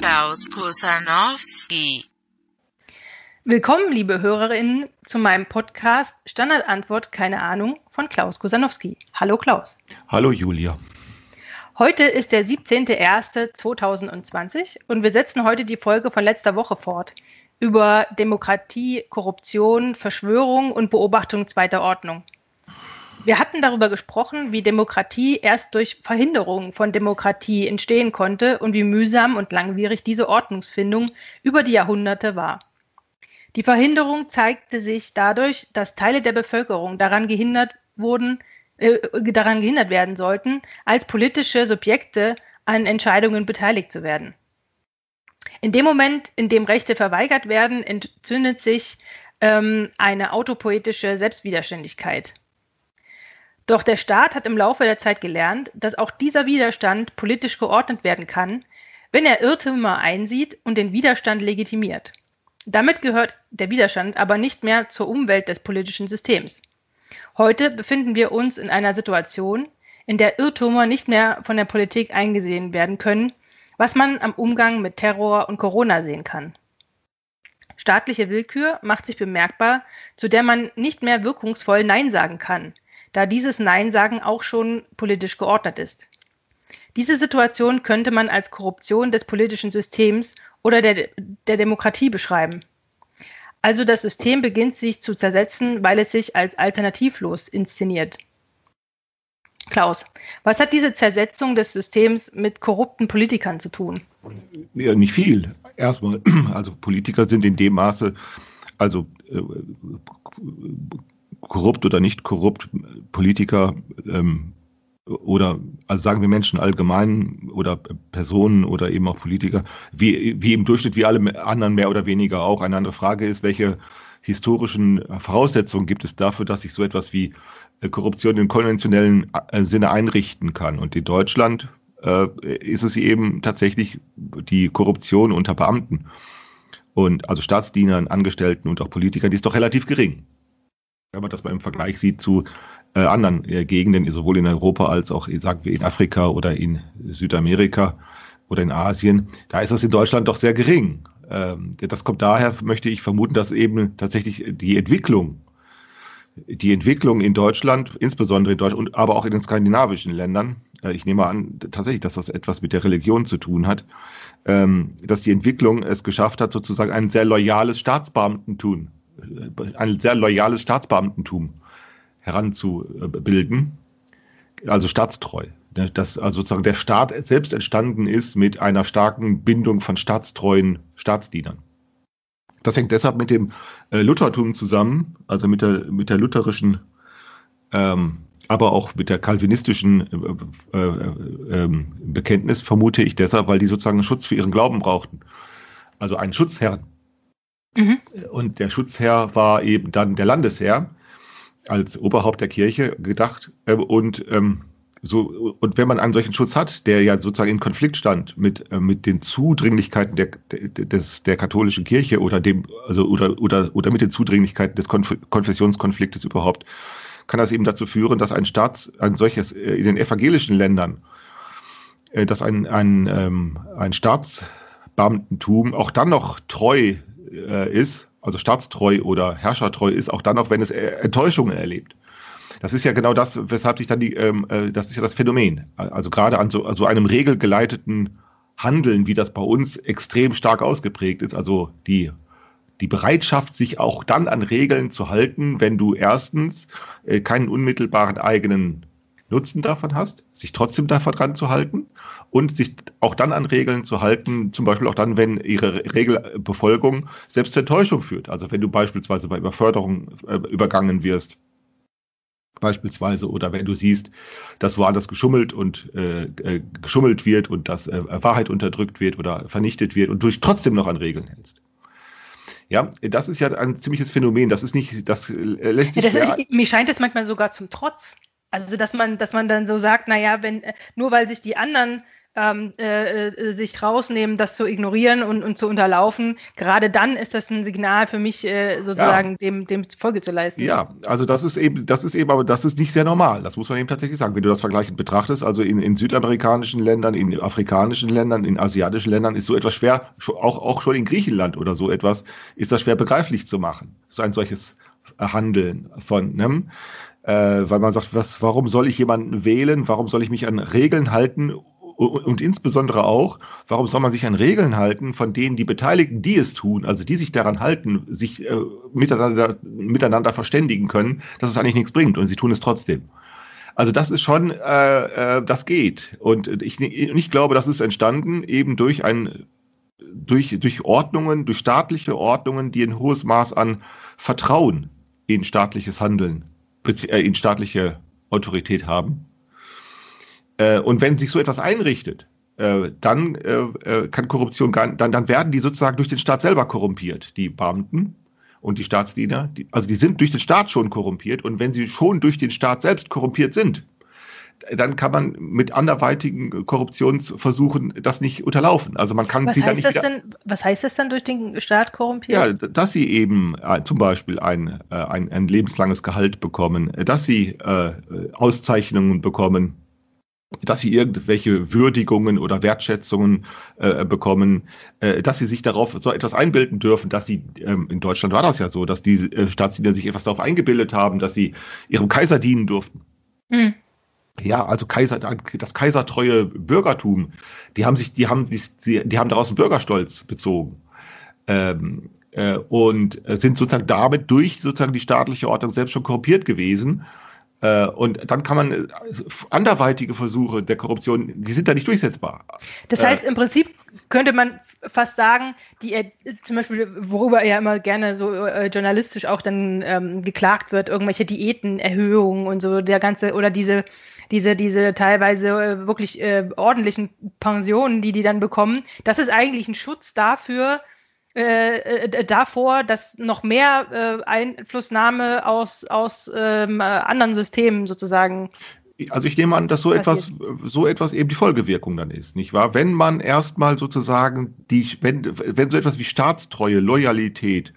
Klaus Kusanowski. Willkommen, liebe Hörerinnen, zu meinem Podcast Standardantwort Keine Ahnung von Klaus Kusanowski. Hallo Klaus. Hallo Julia. Heute ist der 17.01.2020 und wir setzen heute die Folge von letzter Woche fort über Demokratie, Korruption, Verschwörung und Beobachtung zweiter Ordnung. Wir hatten darüber gesprochen, wie Demokratie erst durch Verhinderung von Demokratie entstehen konnte und wie mühsam und langwierig diese Ordnungsfindung über die Jahrhunderte war. Die Verhinderung zeigte sich dadurch, dass Teile der Bevölkerung daran gehindert wurden, äh, daran gehindert werden sollten, als politische Subjekte an Entscheidungen beteiligt zu werden. In dem Moment, in dem Rechte verweigert werden, entzündet sich ähm, eine autopoetische Selbstwiderständigkeit. Doch der Staat hat im Laufe der Zeit gelernt, dass auch dieser Widerstand politisch geordnet werden kann, wenn er Irrtümer einsieht und den Widerstand legitimiert. Damit gehört der Widerstand aber nicht mehr zur Umwelt des politischen Systems. Heute befinden wir uns in einer Situation, in der Irrtümer nicht mehr von der Politik eingesehen werden können, was man am Umgang mit Terror und Corona sehen kann. Staatliche Willkür macht sich bemerkbar, zu der man nicht mehr wirkungsvoll Nein sagen kann, da dieses Nein sagen auch schon politisch geordnet ist. Diese Situation könnte man als Korruption des politischen Systems oder der, der Demokratie beschreiben. Also das System beginnt sich zu zersetzen, weil es sich als alternativlos inszeniert. Klaus, was hat diese Zersetzung des Systems mit korrupten Politikern zu tun? Ja, nicht viel. Erstmal, also Politiker sind in dem Maße, also äh, korrupt oder nicht korrupt, Politiker ähm, oder also sagen wir Menschen allgemein oder Personen oder eben auch Politiker, wie, wie im Durchschnitt wie alle anderen mehr oder weniger auch. Eine andere Frage ist, welche historischen Voraussetzungen gibt es dafür, dass sich so etwas wie äh, Korruption im konventionellen äh, Sinne einrichten kann. Und in Deutschland äh, ist es eben tatsächlich die Korruption unter Beamten und also Staatsdienern, Angestellten und auch Politikern, die ist doch relativ gering. Wenn man das mal im Vergleich sieht zu äh, anderen äh, Gegenden, sowohl in Europa als auch, sagen wir, in Afrika oder in Südamerika oder in Asien, da ist das in Deutschland doch sehr gering. Ähm, das kommt daher, möchte ich vermuten, dass eben tatsächlich die Entwicklung, die Entwicklung in Deutschland, insbesondere in Deutschland, aber auch in den skandinavischen Ländern, äh, ich nehme an, tatsächlich, dass das etwas mit der Religion zu tun hat, ähm, dass die Entwicklung es geschafft hat, sozusagen ein sehr loyales Staatsbeamtentum, ein sehr loyales Staatsbeamtentum heranzubilden, also staatstreu. Dass also sozusagen der Staat selbst entstanden ist mit einer starken Bindung von staatstreuen Staatsdienern. Das hängt deshalb mit dem äh, Luthertum zusammen, also mit der, mit der lutherischen, ähm, aber auch mit der kalvinistischen äh, äh, äh, Bekenntnis, vermute ich deshalb, weil die sozusagen Schutz für ihren Glauben brauchten. Also einen Schutzherrn. Mhm. Und der Schutzherr war eben dann der Landesherr als Oberhaupt der Kirche gedacht. Äh, und ähm, so, und wenn man einen solchen Schutz hat, der ja sozusagen in Konflikt stand mit, äh, mit den Zudringlichkeiten der, des, der katholischen Kirche oder dem, also, oder, oder, oder mit den Zudringlichkeiten des Konf Konfessionskonfliktes überhaupt, kann das eben dazu führen, dass ein Staats, ein solches, äh, in den evangelischen Ländern, äh, dass ein, ein, ähm, ein Staatsbeamtentum auch dann noch treu äh, ist, also staatstreu oder herrschertreu ist, auch dann noch, wenn es äh, Enttäuschungen erlebt. Das ist ja genau das, weshalb sich dann die, ähm, äh, das ist ja das Phänomen. Also gerade an so also einem regelgeleiteten Handeln, wie das bei uns extrem stark ausgeprägt ist, also die die Bereitschaft, sich auch dann an Regeln zu halten, wenn du erstens äh, keinen unmittelbaren eigenen Nutzen davon hast, sich trotzdem davon dran zu halten und sich auch dann an Regeln zu halten, zum Beispiel auch dann, wenn ihre Regelbefolgung selbst zur Enttäuschung führt. Also wenn du beispielsweise bei Überförderung äh, übergangen wirst beispielsweise oder wenn du siehst, dass woanders geschummelt und äh, äh, geschummelt wird und dass äh, Wahrheit unterdrückt wird oder vernichtet wird und du dich trotzdem noch an Regeln hältst. Ja, das ist ja ein ziemliches Phänomen. Das ist nicht, das äh, lässt sich. Ja, das ist, mir scheint es manchmal sogar zum Trotz. Also dass man, dass man dann so sagt, naja, wenn nur weil sich die anderen ähm, äh, äh, sich rausnehmen, das zu ignorieren und, und zu unterlaufen, gerade dann ist das ein Signal für mich, äh, sozusagen ja. dem, dem Folge zu leisten. Ja, also das ist eben, das ist eben, aber das ist nicht sehr normal. Das muss man eben tatsächlich sagen. Wenn du das vergleichend betrachtest, also in, in südamerikanischen Ländern, in afrikanischen Ländern, in asiatischen Ländern ist so etwas schwer, auch, auch schon in Griechenland oder so etwas, ist das schwer begreiflich zu machen. So ein solches Handeln von, ne? Äh, weil man sagt, was, warum soll ich jemanden wählen? Warum soll ich mich an Regeln halten? Und, insbesondere auch, warum soll man sich an Regeln halten, von denen die Beteiligten, die es tun, also die sich daran halten, sich äh, miteinander, miteinander verständigen können, dass es eigentlich nichts bringt und sie tun es trotzdem. Also das ist schon, äh, äh, das geht. Und ich, ich glaube, das ist entstanden eben durch ein, durch, durch Ordnungen, durch staatliche Ordnungen, die ein hohes Maß an Vertrauen in staatliches Handeln, äh, in staatliche Autorität haben. Äh, und wenn sich so etwas einrichtet, äh, dann äh, kann Korruption gar, dann, dann werden die sozusagen durch den Staat selber korrumpiert, die Beamten und die Staatsdiener. Die, also die sind durch den Staat schon korrumpiert und wenn sie schon durch den Staat selbst korrumpiert sind, dann kann man mit anderweitigen Korruptionsversuchen das nicht unterlaufen. Also man kann was sie heißt dann nicht das denn, Was heißt das dann durch den Staat korrumpiert? Ja, dass sie eben äh, zum Beispiel ein, äh, ein, ein lebenslanges Gehalt bekommen, dass sie äh, Auszeichnungen bekommen, dass sie irgendwelche Würdigungen oder Wertschätzungen äh, bekommen, äh, dass sie sich darauf so etwas einbilden dürfen, dass sie, ähm, in Deutschland war das ja so, dass die äh, Staatsdiener sich etwas darauf eingebildet haben, dass sie ihrem Kaiser dienen durften. Mhm. Ja, also Kaiser, das kaisertreue Bürgertum, die haben sich, die haben, die, die haben daraus einen Bürgerstolz bezogen. Ähm, äh, und sind sozusagen damit durch sozusagen die staatliche Ordnung selbst schon korrumpiert gewesen. Äh, und dann kann man äh, anderweitige Versuche der Korruption, die sind da nicht durchsetzbar. Das heißt, äh, im Prinzip könnte man fast sagen, die zum Beispiel, worüber ja immer gerne so äh, journalistisch auch dann ähm, geklagt wird, irgendwelche Diätenerhöhungen und so, der ganze, oder diese diese, diese teilweise wirklich äh, ordentlichen Pensionen, die die dann bekommen, das ist eigentlich ein Schutz dafür, äh, äh, davor, dass noch mehr äh, Einflussnahme aus, aus ähm, anderen Systemen sozusagen also ich nehme an, dass so etwas, so etwas eben die Folgewirkung dann ist, nicht wahr? Wenn man erstmal sozusagen die, wenn, wenn so etwas wie Staatstreue, Loyalität,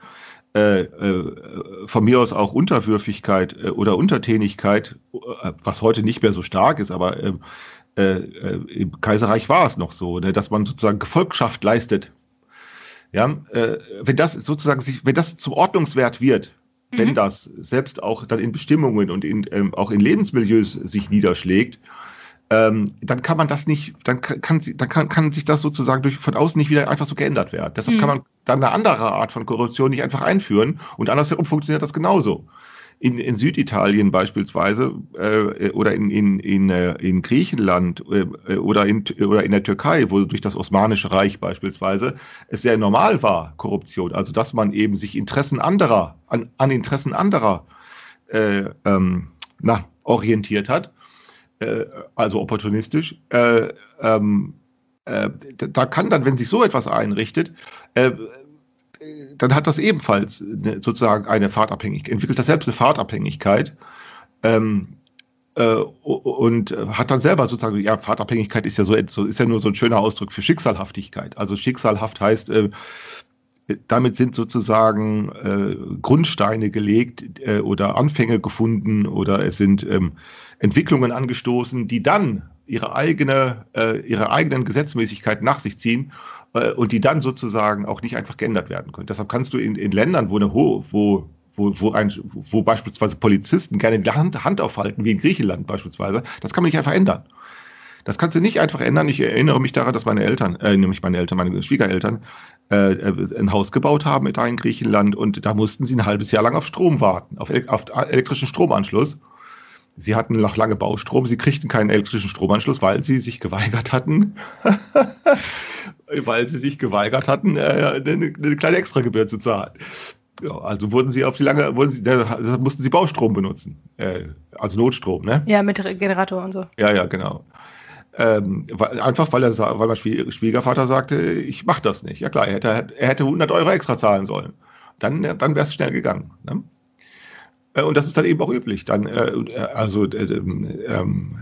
äh, äh, von mir aus auch Unterwürfigkeit äh, oder Untertänigkeit, äh, was heute nicht mehr so stark ist, aber äh, äh, im Kaiserreich war es noch so, ne, dass man sozusagen Gefolgschaft leistet. Ja, wenn das sozusagen sich, wenn das zum Ordnungswert wird, mhm. wenn das selbst auch dann in Bestimmungen und in, ähm, auch in Lebensmilieus sich niederschlägt, ähm, dann kann man das nicht, dann kann, kann, dann kann, kann sich das sozusagen durch, von außen nicht wieder einfach so geändert werden. Deshalb mhm. kann man dann eine andere Art von Korruption nicht einfach einführen und andersherum funktioniert das genauso. In, in Süditalien beispielsweise äh, oder in, in, in, äh, in Griechenland äh, oder, in, oder in der Türkei, wo durch das Osmanische Reich beispielsweise es sehr normal war, Korruption. Also dass man eben sich Interessen anderer, an, an Interessen anderer äh, ähm, na, orientiert hat äh, also opportunistisch, äh, ähm, äh, da kann dann, wenn sich so etwas einrichtet, äh, dann hat das ebenfalls eine, sozusagen eine Fahrtabhängigkeit, entwickelt das selbst eine Fahrtabhängigkeit ähm, äh, und hat dann selber sozusagen, ja, Fahrtabhängigkeit ist ja so, ist ja nur so ein schöner Ausdruck für Schicksalhaftigkeit. Also schicksalhaft heißt, äh, damit sind sozusagen äh, Grundsteine gelegt äh, oder Anfänge gefunden oder es sind ähm, Entwicklungen angestoßen, die dann ihre eigene, äh, ihre eigenen Gesetzmäßigkeiten nach sich ziehen äh, und die dann sozusagen auch nicht einfach geändert werden können. Deshalb kannst du in, in Ländern, wo eine hohe, wo wo, wo, ein, wo beispielsweise Polizisten gerne die Hand, Hand aufhalten, wie in Griechenland beispielsweise, das kann man nicht einfach ändern. Das kannst du nicht einfach ändern. Ich erinnere mich daran, dass meine Eltern, äh, nämlich meine Eltern, meine Schwiegereltern, äh, äh, ein Haus gebaut haben da in Griechenland und da mussten sie ein halbes Jahr lang auf Strom warten, auf, auf elektrischen Stromanschluss. Sie hatten noch lange Baustrom, sie kriegten keinen elektrischen Stromanschluss, weil sie sich geweigert hatten, weil sie sich geweigert hatten, äh, eine, eine kleine Extragebühr zu zahlen. Ja, also wurden sie auf die lange, wurden sie, da mussten sie Baustrom benutzen, äh, also Notstrom, ne? Ja, mit Generator und so. Ja, ja, genau. Ähm, einfach weil er weil mein Schwiegervater sagte, ich mache das nicht. Ja klar, er hätte, er hätte 100 Euro extra zahlen sollen. Dann, dann wäre es schnell gegangen. Ne? Äh, und das ist dann eben auch üblich. Dann, äh, also äh, ähm,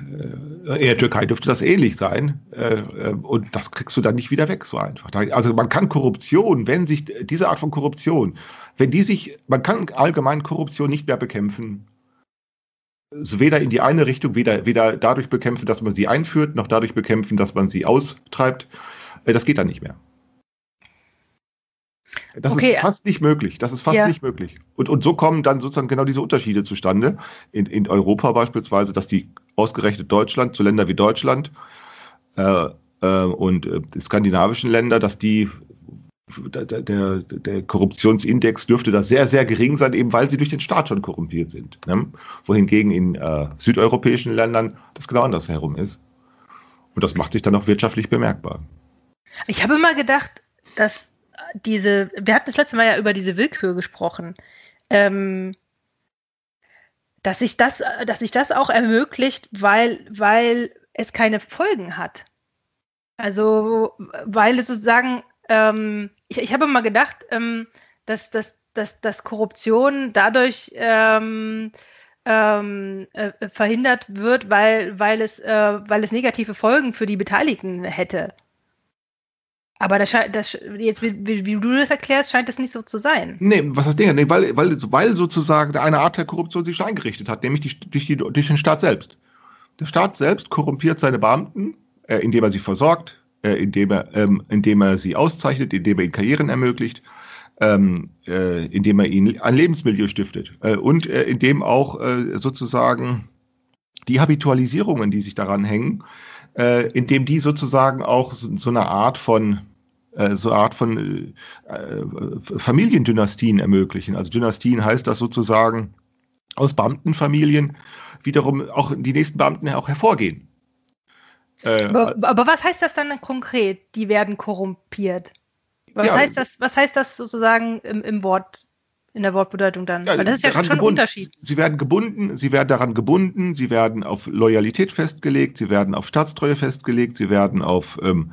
in der Türkei dürfte das ähnlich sein. Äh, äh, und das kriegst du dann nicht wieder weg, so einfach. Also man kann Korruption, wenn sich diese Art von Korruption, wenn die sich, man kann allgemein Korruption nicht mehr bekämpfen, weder in die eine Richtung, weder, weder dadurch bekämpfen, dass man sie einführt, noch dadurch bekämpfen, dass man sie austreibt. Das geht dann nicht mehr. Das okay. ist fast nicht möglich. Das ist fast ja. nicht möglich. Und, und so kommen dann sozusagen genau diese Unterschiede zustande. In, in Europa beispielsweise, dass die ausgerechnet Deutschland zu Ländern wie Deutschland äh, äh, und äh, die skandinavischen Länder, dass die der, der, der, Korruptionsindex dürfte da sehr, sehr gering sein, eben weil sie durch den Staat schon korrumpiert sind. Ne? Wohingegen in äh, südeuropäischen Ländern das genau andersherum ist. Und das macht sich dann auch wirtschaftlich bemerkbar. Ich habe immer gedacht, dass diese, wir hatten das letzte Mal ja über diese Willkür gesprochen, ähm, dass sich das, dass sich das auch ermöglicht, weil, weil es keine Folgen hat. Also, weil es sozusagen, ähm, ich, ich habe mal gedacht, ähm, dass, dass, dass, dass Korruption dadurch ähm, ähm, äh, verhindert wird, weil, weil, es, äh, weil es negative Folgen für die Beteiligten hätte. Aber das, das, jetzt, wie, wie, du das erklärst, scheint es nicht so zu sein. Nee, was heißt Ding? Nee, weil, weil, weil sozusagen eine Art der Korruption sich eingerichtet hat, nämlich die, durch, die, durch den Staat selbst. Der Staat selbst korrumpiert seine Beamten, äh, indem er sie versorgt, äh, indem, er, ähm, indem er sie auszeichnet, indem er ihnen Karrieren ermöglicht, ähm, äh, indem er ihnen ein Lebensmilieu stiftet äh, und äh, indem auch äh, sozusagen die Habitualisierungen, die sich daran hängen, indem die sozusagen auch so, so eine Art von so eine Art von äh, Familiendynastien ermöglichen. Also Dynastien heißt das sozusagen aus Beamtenfamilien wiederum auch die nächsten Beamten auch hervorgehen. Äh, aber, aber, was heißt das dann konkret? Die werden korrumpiert. Was ja, heißt das? Was heißt das sozusagen im, im Wort? In der Wortbedeutung dann. Ja, Weil das ist ja schon gebunden. ein Unterschied. Sie werden gebunden, sie werden daran gebunden, sie werden auf Loyalität festgelegt, sie werden auf Staatstreue festgelegt, sie werden auf ähm,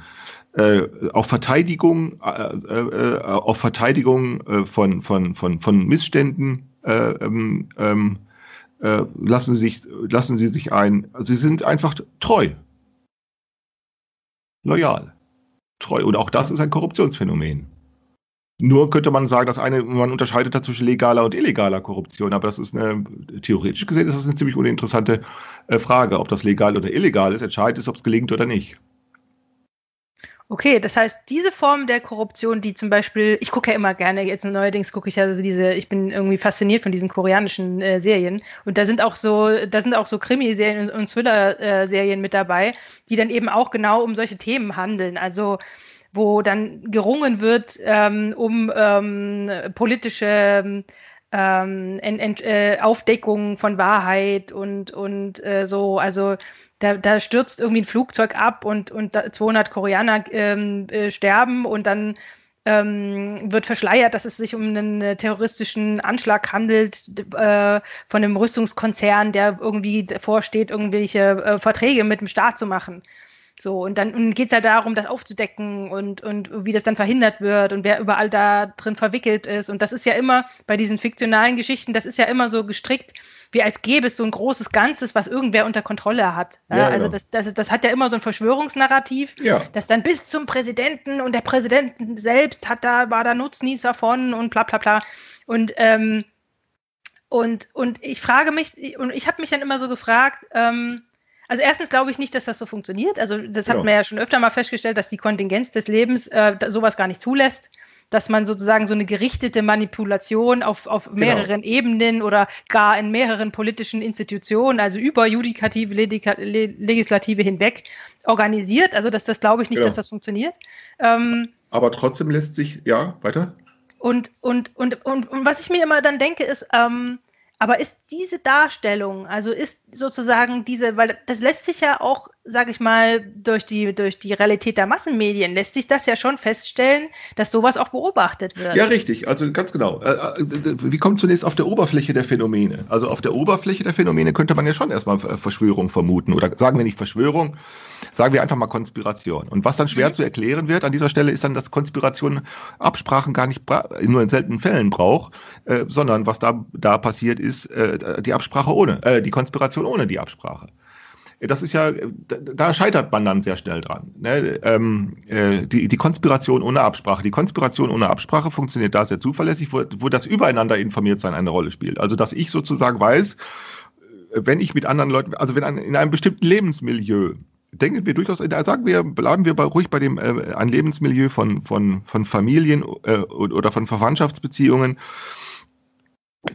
äh, auf Verteidigung, äh, äh, auf Verteidigung äh, von, von, von, von Missständen äh, ähm, ähm, äh, lassen, sie sich, lassen sie sich ein. Sie sind einfach treu. Loyal. Treu. Und auch das ist ein Korruptionsphänomen. Nur könnte man sagen, dass eine, man unterscheidet da zwischen legaler und illegaler Korruption, aber das ist eine, theoretisch gesehen ist das eine ziemlich uninteressante äh, Frage. Ob das legal oder illegal ist, entscheidend ist, ob es gelingt oder nicht. Okay, das heißt, diese Form der Korruption, die zum Beispiel, ich gucke ja immer gerne, jetzt neuerdings gucke ich ja also diese, ich bin irgendwie fasziniert von diesen koreanischen äh, Serien und da sind auch so, da sind auch so Krimiserien und Thriller-Serien mit dabei, die dann eben auch genau um solche Themen handeln. Also wo dann gerungen wird ähm, um ähm, politische ähm, Ent, äh, Aufdeckung von Wahrheit und, und äh, so, also da, da stürzt irgendwie ein Flugzeug ab und, und 200 Koreaner ähm, äh, sterben und dann ähm, wird verschleiert, dass es sich um einen äh, terroristischen Anschlag handelt äh, von einem Rüstungskonzern, der irgendwie vorsteht, irgendwelche äh, Verträge mit dem Staat zu machen. So, und dann geht es ja darum, das aufzudecken und, und wie das dann verhindert wird und wer überall da drin verwickelt ist. Und das ist ja immer bei diesen fiktionalen Geschichten, das ist ja immer so gestrickt, wie als gäbe es so ein großes Ganzes, was irgendwer unter Kontrolle hat. Ja, ja, also genau. das, das, das hat ja immer so ein Verschwörungsnarrativ, ja. das dann bis zum Präsidenten und der Präsident selbst hat da, war da Nutznießer von und bla bla bla. Und ähm, und, und ich frage mich, und ich habe mich dann immer so gefragt, ähm, also erstens glaube ich nicht, dass das so funktioniert. Also das hat ja. man ja schon öfter mal festgestellt, dass die Kontingenz des Lebens äh, sowas gar nicht zulässt dass man sozusagen so eine gerichtete Manipulation auf, auf genau. mehreren genau. Ebenen oder gar in mehreren politischen Institutionen, also über Judikative, Legislative hinweg organisiert. Also das, das glaube ich nicht, genau. dass das funktioniert. Ähm, Aber trotzdem lässt sich, ja, weiter. Und, und, und, und, und was ich mir immer dann denke, ist, ähm, aber ist diese Darstellung, also ist sozusagen diese, weil das lässt sich ja auch, sage ich mal, durch die, durch die Realität der Massenmedien, lässt sich das ja schon feststellen, dass sowas auch beobachtet wird. Ja, richtig, also ganz genau. Äh, äh, wie kommt zunächst auf der Oberfläche der Phänomene? Also auf der Oberfläche der Phänomene könnte man ja schon erstmal Verschwörung vermuten. Oder sagen wir nicht Verschwörung, sagen wir einfach mal Konspiration. Und was dann schwer mhm. zu erklären wird an dieser Stelle, ist dann, dass Konspiration Absprachen gar nicht nur in seltenen Fällen braucht, äh, sondern was da, da passiert ist, äh, die Absprache ohne, äh, die Konspiration ohne die Absprache. das ist ja, da, scheitert man dann sehr schnell dran. Ne? Ähm, äh, die, die Konspiration ohne Absprache. Die Konspiration ohne Absprache funktioniert da sehr zuverlässig, wo, wo das Übereinander informiert sein eine Rolle spielt. Also, dass ich sozusagen weiß, wenn ich mit anderen Leuten, also wenn an, in einem bestimmten Lebensmilieu, denken wir durchaus, sagen wir, bleiben wir bei, ruhig bei dem äh, ein Lebensmilieu von, von, von Familien äh, oder von Verwandtschaftsbeziehungen,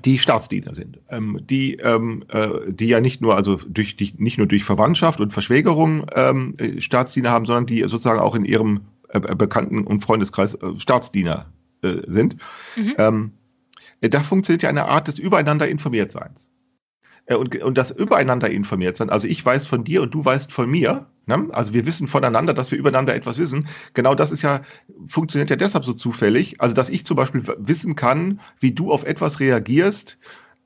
die Staatsdiener sind, ähm, die, ähm, äh, die ja nicht nur also durch die, nicht nur durch Verwandtschaft und Verschwägerung ähm, Staatsdiener haben, sondern die sozusagen auch in ihrem äh, Bekannten- und Freundeskreis äh, Staatsdiener äh, sind. Mhm. Ähm, da funktioniert ja eine Art des Übereinander Informiertseins. Äh, und, und das Übereinander informiert sein. Also ich weiß von dir und du weißt von mir. Ne? Also wir wissen voneinander, dass wir übereinander etwas wissen. Genau das ist ja, funktioniert ja deshalb so zufällig. Also dass ich zum Beispiel wissen kann, wie du auf etwas reagierst,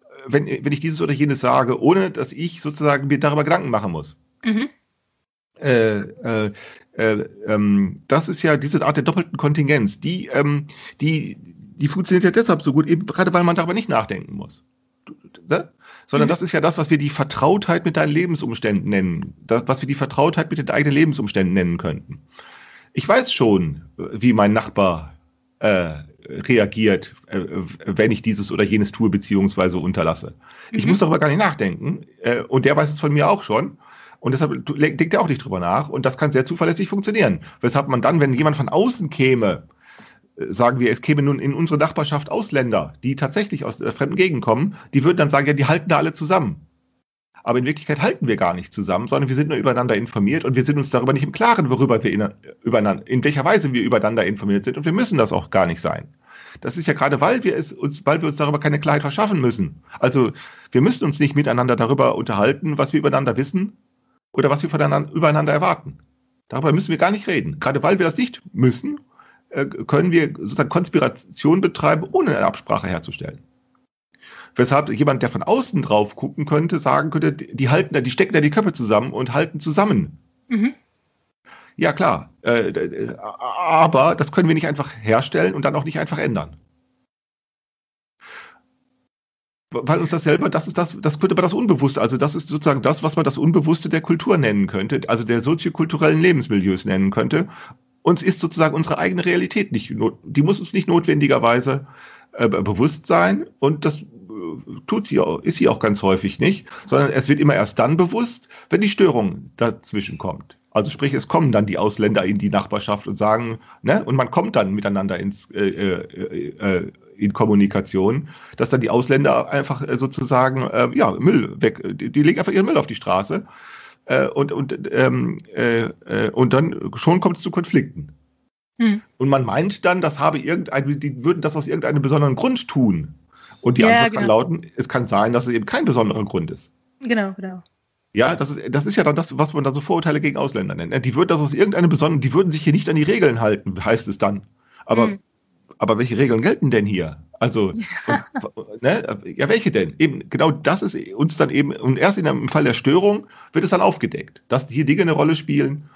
äh, wenn, wenn ich dieses oder jenes sage, ohne dass ich sozusagen mir darüber Gedanken machen muss. Mhm. Äh, äh, äh, ähm, das ist ja diese Art der doppelten Kontingenz, die, ähm, die, die funktioniert ja deshalb so gut, eben gerade weil man darüber nicht nachdenken muss. Ne? Sondern mhm. das ist ja das, was wir die Vertrautheit mit deinen Lebensumständen nennen, das, was wir die Vertrautheit mit den eigenen Lebensumständen nennen könnten. Ich weiß schon, wie mein Nachbar äh, reagiert, äh, wenn ich dieses oder jenes tue beziehungsweise unterlasse. Mhm. Ich muss darüber gar nicht nachdenken äh, und der weiß es von mir auch schon. Und deshalb denkt er auch nicht drüber nach. Und das kann sehr zuverlässig funktionieren. Weshalb man dann, wenn jemand von außen käme sagen wir, es käme nun in unsere Nachbarschaft Ausländer, die tatsächlich aus der fremden Gegend kommen, die würden dann sagen, ja, die halten da alle zusammen. Aber in Wirklichkeit halten wir gar nicht zusammen, sondern wir sind nur übereinander informiert und wir sind uns darüber nicht im Klaren, worüber wir in, übereinander, in welcher Weise wir übereinander informiert sind und wir müssen das auch gar nicht sein. Das ist ja gerade, weil wir es uns, weil wir uns darüber keine Klarheit verschaffen müssen. Also wir müssen uns nicht miteinander darüber unterhalten, was wir übereinander wissen oder was wir voneinander, übereinander erwarten. Darüber müssen wir gar nicht reden. Gerade weil wir das nicht müssen, äh, können wir sozusagen Konspiration betreiben, ohne eine Absprache herzustellen. Weshalb jemand, der von außen drauf gucken könnte, sagen könnte, die halten da, die stecken da die Köpfe zusammen und halten zusammen. Mhm. Ja, klar. Äh, aber das können wir nicht einfach herstellen und dann auch nicht einfach ändern. Weil uns das selber, das ist das, das könnte man das Unbewusste, also das ist sozusagen das, was man das Unbewusste der Kultur nennen könnte, also der soziokulturellen Lebensmilieus nennen könnte uns ist sozusagen unsere eigene Realität nicht, die muss uns nicht notwendigerweise äh, bewusst sein und das äh, tut sie auch, ist sie auch ganz häufig nicht, sondern es wird immer erst dann bewusst, wenn die Störung dazwischen kommt. Also sprich, es kommen dann die Ausländer in die Nachbarschaft und sagen, ne, und man kommt dann miteinander ins äh, äh, äh in Kommunikation, dass dann die Ausländer einfach äh, sozusagen äh, ja Müll weg, die, die legen einfach ihren Müll auf die Straße äh, und, und, ähm, äh, äh, und dann schon kommt es zu Konflikten. Hm. Und man meint dann, das habe irgendein, die würden das aus irgendeinem besonderen Grund tun. Und die ja, Antwort genau. kann lauten, es kann sein, dass es eben kein besonderer Grund ist. Genau, genau. Ja, das ist, das ist ja dann das, was man da so Vorurteile gegen Ausländer nennt. Die würden das aus irgendeinem besonderen, die würden sich hier nicht an die Regeln halten, heißt es dann. Aber, hm. Aber welche Regeln gelten denn hier? Also, ja. Und, ne, ja, welche denn? Eben, genau das ist uns dann eben, und erst in dem Fall der Störung wird es dann aufgedeckt, dass hier Dinge eine Rolle spielen,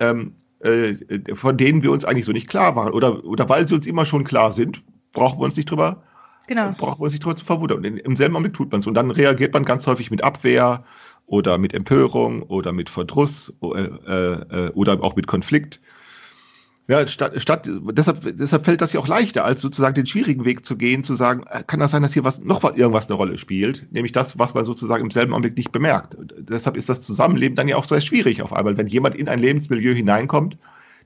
ähm, äh, von denen wir uns eigentlich so nicht klar waren. Oder, oder weil sie uns immer schon klar sind, brauchen wir uns nicht drüber, genau. brauchen wir uns nicht drüber zu verwundern. Und im selben Augenblick tut man es. Und dann reagiert man ganz häufig mit Abwehr oder mit Empörung oder mit Verdruss äh, äh, oder auch mit Konflikt. Ja, statt, statt deshalb, deshalb fällt das ja auch leichter, als sozusagen den schwierigen Weg zu gehen, zu sagen, äh, kann das sein, dass hier was noch was, irgendwas eine Rolle spielt, nämlich das, was man sozusagen im selben Augenblick nicht bemerkt. Deshalb ist das Zusammenleben dann ja auch sehr schwierig auf einmal, wenn jemand in ein Lebensmilieu hineinkommt,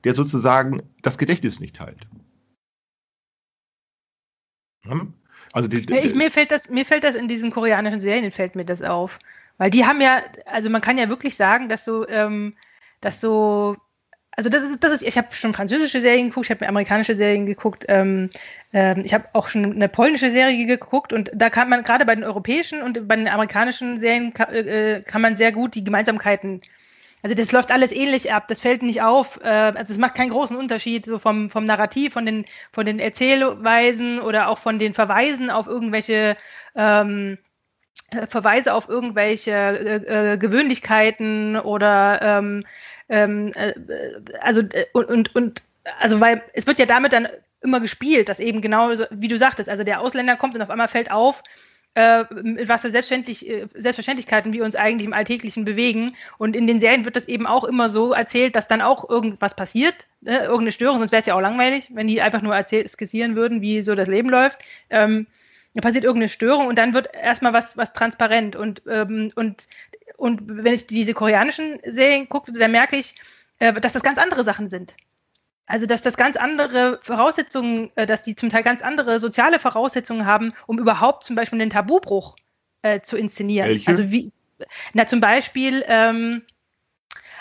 der sozusagen das Gedächtnis nicht teilt. Hm? Also die, ich, mir fällt das, mir fällt das in diesen koreanischen Serien fällt mir das auf, weil die haben ja, also man kann ja wirklich sagen, dass so, ähm, dass so also das ist, das ist, ich habe schon französische Serien geguckt, ich habe mir amerikanische Serien geguckt, ähm, ähm, ich habe auch schon eine polnische Serie geguckt und da kann man gerade bei den europäischen und bei den amerikanischen Serien kann, äh, kann man sehr gut die Gemeinsamkeiten also das läuft alles ähnlich ab, das fällt nicht auf, äh, also es macht keinen großen Unterschied so vom, vom Narrativ, von den, von den Erzählweisen oder auch von den Verweisen auf irgendwelche ähm, äh, Verweise auf irgendwelche äh, äh, Gewöhnlichkeiten oder ähm, ähm, äh, also äh, und, und, und also weil es wird ja damit dann immer gespielt, dass eben genau wie du sagtest, also der Ausländer kommt und auf einmal fällt auf, äh, was für Selbstverständlich, äh, Selbstverständlichkeiten wir uns eigentlich im Alltäglichen bewegen. Und in den Serien wird das eben auch immer so erzählt, dass dann auch irgendwas passiert, ne? irgendeine Störung, sonst wäre es ja auch langweilig, wenn die einfach nur skizzieren würden, wie so das Leben läuft. Ähm, da passiert irgendeine Störung und dann wird erstmal was, was transparent. Und, ähm, und, und wenn ich diese koreanischen Serien gucke, dann merke ich, äh, dass das ganz andere Sachen sind. Also, dass das ganz andere Voraussetzungen, äh, dass die zum Teil ganz andere soziale Voraussetzungen haben, um überhaupt zum Beispiel den Tabubruch äh, zu inszenieren. Welche? Also wie, na zum Beispiel, ähm,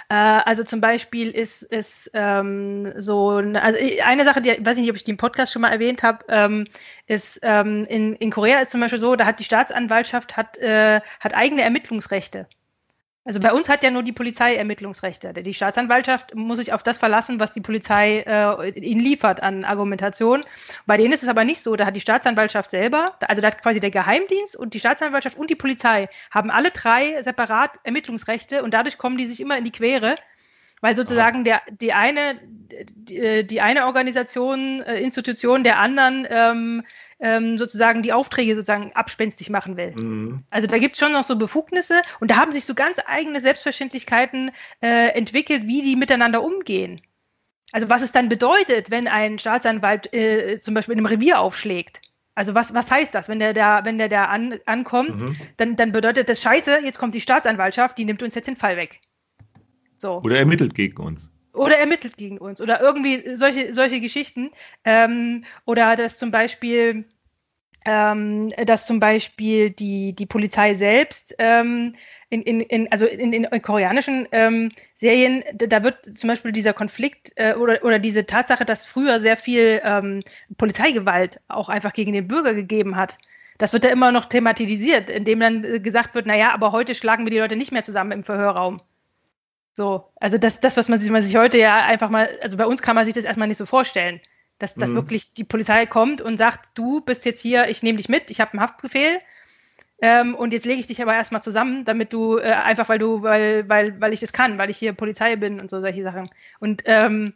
äh, also zum Beispiel ist, ist ähm, so, also eine Sache, die, weiß ich nicht, ob ich die im Podcast schon mal erwähnt habe, ähm, ist ähm, in, in Korea ist zum Beispiel so, da hat die Staatsanwaltschaft hat, äh, hat eigene Ermittlungsrechte. Also bei uns hat ja nur die Polizei Ermittlungsrechte. Die Staatsanwaltschaft muss sich auf das verlassen, was die Polizei äh, ihnen liefert an Argumentation. Bei denen ist es aber nicht so. Da hat die Staatsanwaltschaft selber, also da hat quasi der Geheimdienst und die Staatsanwaltschaft und die Polizei haben alle drei separat Ermittlungsrechte und dadurch kommen die sich immer in die Quere, weil sozusagen der, die eine, die, die eine Organisation, äh, Institution der anderen ähm, ähm, sozusagen die Aufträge sozusagen abspenstig machen will. Mhm. Also da gibt es schon noch so Befugnisse und da haben sich so ganz eigene Selbstverständlichkeiten äh, entwickelt, wie die miteinander umgehen. Also was es dann bedeutet, wenn ein Staatsanwalt äh, zum Beispiel in einem Revier aufschlägt. Also was, was heißt das, wenn der da, wenn der da an, ankommt, Mhm. dann, dann bedeutet das Scheiße, jetzt kommt die Staatsanwaltschaft, die nimmt uns jetzt den Fall weg. So Oder ermittelt gegen uns. Oder ermittelt gegen uns oder irgendwie solche, solche Geschichten. Ähm, oder dass zum Beispiel, ähm, dass zum Beispiel die, die Polizei selbst ähm, in, in, in, also in, in, in koreanischen ähm, Serien, da wird zum Beispiel dieser Konflikt äh, oder, oder diese Tatsache, dass früher sehr viel ähm, Polizeigewalt auch einfach gegen den Bürger gegeben hat. Das wird da immer noch thematisiert, indem dann äh, gesagt wird, naja, aber heute schlagen wir die Leute nicht mehr zusammen im Verhörraum. So, also das, das, was man sich, man sich heute ja einfach mal, also bei uns kann man sich das erstmal nicht so vorstellen, dass, dass Mhm. wirklich die Polizei kommt und sagt, du bist jetzt hier, ich nehme dich mit, ich habe einen Haftbefehl ähm, und jetzt lege ich dich aber erstmal zusammen, damit du, äh, einfach weil du, weil, weil, weil ich es kann, weil ich hier Polizei bin und so solche Sachen. Und ähm,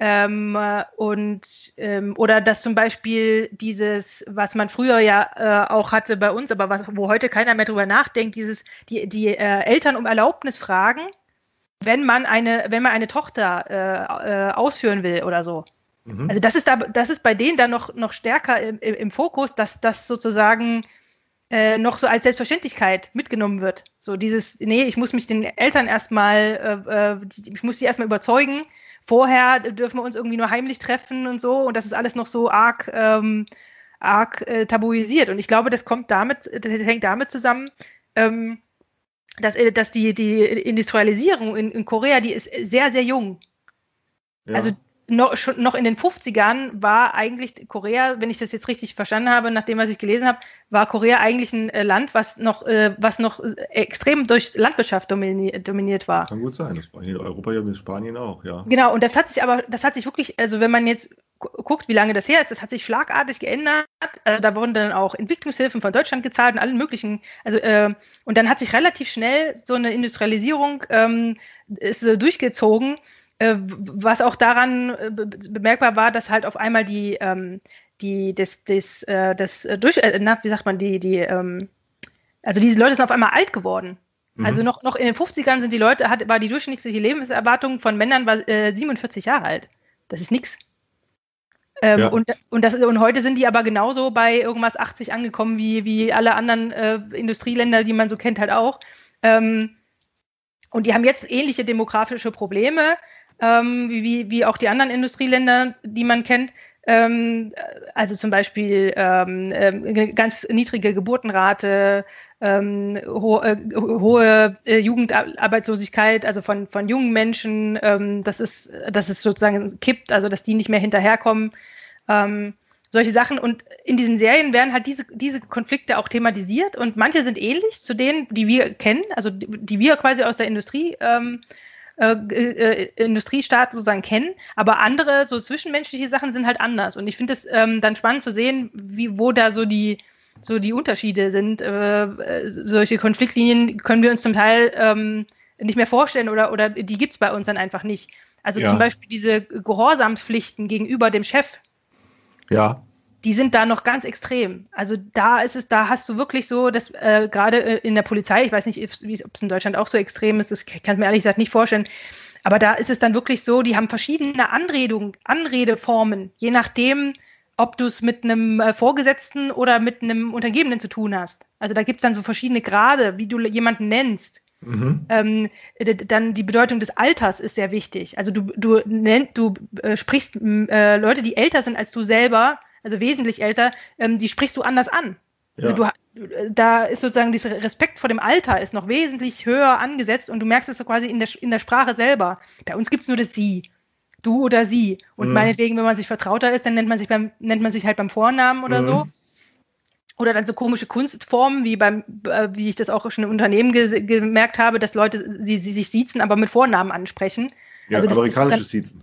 ähm, äh, und ähm, oder dass zum Beispiel dieses, was man früher ja äh, auch hatte bei uns, aber was, wo heute keiner mehr drüber nachdenkt, dieses, die, die äh, Eltern um Erlaubnis fragen, wenn man eine, wenn man eine Tochter äh, äh, ausführen will oder so. Mhm. Also das ist da, das ist bei denen dann noch, noch stärker im, im Fokus, dass das sozusagen äh, noch so als Selbstverständlichkeit mitgenommen wird. So dieses, nee, ich muss mich den Eltern erstmal, äh, äh, ich muss sie erstmal überzeugen. Vorher dürfen wir uns irgendwie nur heimlich treffen und so. Und das ist alles noch so arg, ähm, arg äh, tabuisiert. Und ich glaube, das kommt damit, das hängt damit zusammen, ähm, dass, äh, dass die, die Industrialisierung in, in Korea, die ist sehr, sehr jung. Ja. Also noch, schon, noch in den 50ern war eigentlich Korea, wenn ich das jetzt richtig verstanden habe, nach dem, was ich gelesen habe, war Korea eigentlich ein äh, Land, was noch, äh, was noch äh, extrem durch Landwirtschaft domini dominiert war. Kann gut sein. Das war in Europa ja mit Spanien auch, ja. Genau, und das hat sich aber, das hat sich wirklich, also wenn man jetzt guckt, wie lange das her ist, das hat sich schlagartig geändert. Also da wurden dann auch Entwicklungshilfen von Deutschland gezahlt und allen möglichen. Also äh, und dann hat sich relativ schnell so eine Industrialisierung ähm, ist so durchgezogen, äh, was auch daran äh, be bemerkbar war, dass halt auf einmal die ähm, die das das äh, das äh, durch äh, na, wie sagt man die die ähm, also diese Leute sind auf einmal alt geworden. Mhm. Also noch, noch in den 50ern sind die Leute, hat, war die durchschnittliche Lebenserwartung von Männern war, äh, 47 Jahre alt. Das ist nix. Ähm, Ja. und, und, das, und heute sind die aber genauso bei irgendwas 80 angekommen wie, wie alle anderen äh, Industrieländer, die man so kennt, halt auch. Ähm, und die haben jetzt ähnliche demografische Probleme, ähm, wie, wie, wie auch die anderen Industrieländer, die man kennt. Ähm, also zum Beispiel ähm, ähm, eine ganz niedrige Geburtenrate, äh, hohe äh, Jugendarbeitslosigkeit, also von, von jungen Menschen, das ist, dass es sozusagen kippt, also dass die nicht mehr hinterherkommen. Solche Sachen. Und in diesen Serien werden halt diese, diese Konflikte auch thematisiert und manche sind ähnlich zu denen, die wir kennen, also die, die wir quasi aus der Industrie ähm, äh, äh, Industriestaat sozusagen kennen, aber andere so zwischenmenschliche Sachen sind halt anders. Und ich finde es ähm, dann spannend zu sehen, wie wo da so die so die Unterschiede sind. Äh, äh, solche Konfliktlinien können wir uns zum Teil ähm, nicht mehr vorstellen oder oder die gibt's bei uns dann einfach nicht. Also Ja. zum Beispiel diese Gehorsamspflichten gegenüber dem Chef. Ja. Die sind da noch ganz extrem. Also da ist es, da hast du wirklich so, dass äh, gerade in der Polizei, ich weiß nicht, ob es in Deutschland auch so extrem ist, das kann ich mir ehrlich gesagt nicht vorstellen, aber da ist es dann wirklich so, die haben verschiedene Anredungen, Anredeformen, je nachdem, ob du es mit einem äh, Vorgesetzten oder mit einem Untergebenen zu tun hast. Also da gibt es dann so verschiedene Grade, wie du jemanden nennst. Mhm. Ähm, dann die Bedeutung des Alters ist sehr wichtig. Also du, du, nenn, du äh, sprichst äh, Leute, die älter sind als du selber, also wesentlich älter, ähm, die sprichst du anders an. Ja. Also du, da ist sozusagen dieser Respekt vor dem Alter ist noch wesentlich höher angesetzt und du merkst es so quasi in der, in der Sprache selber. Bei uns gibt es nur das Sie. Du oder sie. Und mhm. meinetwegen, wenn man sich vertrauter ist, dann nennt man sich beim, nennt man sich halt beim Vornamen oder mhm. so. Oder dann so komische Kunstformen, wie beim, äh, wie ich das auch schon im Unternehmen ge gemerkt habe, dass Leute sie, sie sich siezen, aber mit Vornamen ansprechen. Ja, also amerikanisches Siezen.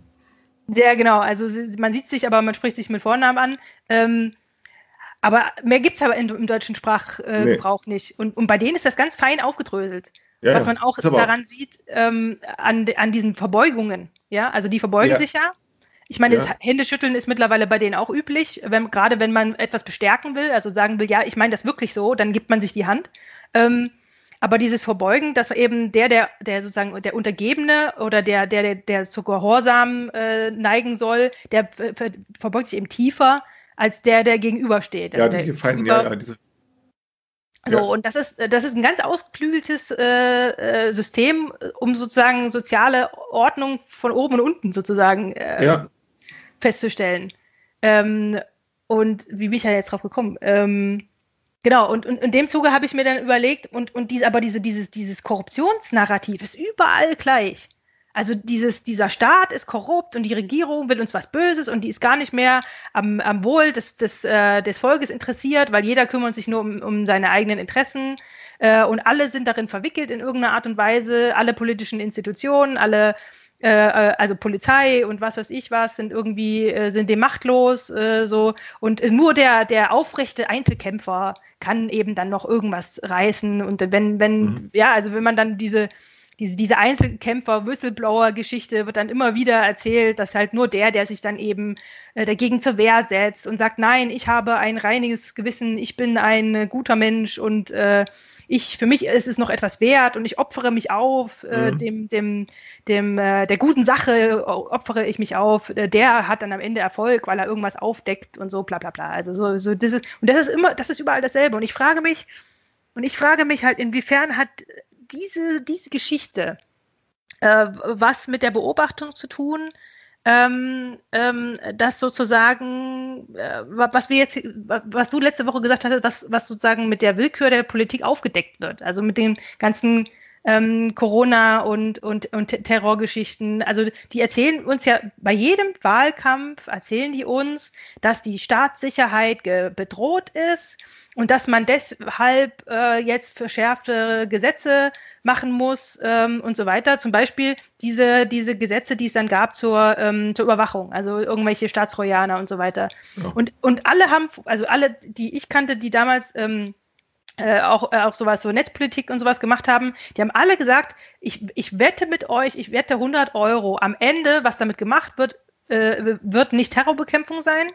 Ja, genau. Also man sieht sich, aber man spricht sich mit Vornamen an. Ähm, aber mehr gibt es aber im deutschen Sprachgebrauch nee. nicht. Und, und bei denen ist das ganz fein aufgedröselt. Ja, was man auch daran sieht, ähm, an, an diesen Verbeugungen. Ja, also die verbeugen ja. sich ja. Ich meine, ja. Händeschütteln ist mittlerweile bei denen auch üblich, wenn, gerade wenn man etwas bestärken will, also sagen will, ja, ich meine das wirklich so, dann gibt man sich die Hand. Ähm, aber dieses Verbeugen, dass eben der, der, der sozusagen der Untergebene oder der, der, der, der zu Gehorsam äh, neigen soll, der verbeugt sich eben tiefer als der, der gegenübersteht. Also ja, die Feinden, ja, ja, diese. So, ja. und das ist, das ist ein ganz ausgeklügeltes äh, äh, System, um sozusagen soziale Ordnung von oben und unten sozusagen äh, ja. festzustellen. Ähm, und wie bin ich ja jetzt drauf gekommen? Ähm, genau, und, und in dem Zuge habe ich mir dann überlegt, und, und dies, aber diese, dieses, dieses Korruptionsnarrativ ist überall gleich. Also dieses, dieser Staat ist korrupt und die Regierung will uns was Böses und die ist gar nicht mehr am, am Wohl des, des, äh, des Volkes interessiert, weil jeder kümmert sich nur um, um seine eigenen Interessen äh, und alle sind darin verwickelt in irgendeiner Art und Weise, alle politischen Institutionen, alle äh, äh also Polizei und was weiß ich was sind irgendwie äh, sind dem machtlos äh, so und nur der der aufrechte Einzelkämpfer kann eben dann noch irgendwas reißen und wenn wenn mhm. ja also wenn man dann diese diese, diese Einzelkämpfer-Whistleblower-Geschichte wird dann immer wieder erzählt, dass halt nur der, der sich dann eben äh, dagegen zur Wehr setzt und sagt, nein, ich habe ein reiniges Gewissen, ich bin ein äh, guter Mensch und äh, ich, für mich ist es noch etwas wert und ich opfere mich auf, äh, mhm. dem, dem, dem, äh, der guten Sache opfere ich mich auf, äh, der hat dann am Ende Erfolg, weil er irgendwas aufdeckt und so, bla bla bla. Also so, so das ist, und das ist immer, das ist überall dasselbe. Und ich frage mich, und ich frage mich halt, inwiefern hat diese, diese Geschichte äh, was mit der Beobachtung zu tun, ähm, ähm, dass sozusagen, äh, was wir jetzt, was du letzte Woche gesagt hattest, was, was sozusagen mit der Willkür der Politik aufgedeckt wird, also mit den ganzen ähm, Corona und, und, und Terrorgeschichten. Also die erzählen uns ja bei jedem Wahlkampf, erzählen die uns, dass die Staatssicherheit bedroht ist und dass man deshalb äh, jetzt verschärfte Gesetze machen muss ähm, und so weiter. Zum Beispiel diese, diese Gesetze, die es dann gab zur, ähm, zur Überwachung, also irgendwelche Staatstrojaner und so weiter. Ja. Und, und alle haben, also alle, die ich kannte, die damals ähm, äh, auch, äh, auch sowas, so Netzpolitik und sowas gemacht haben, die haben alle gesagt, ich, ich wette mit euch, ich wette 100 Euro. Am Ende, was damit gemacht wird, äh, wird nicht Terrorbekämpfung sein,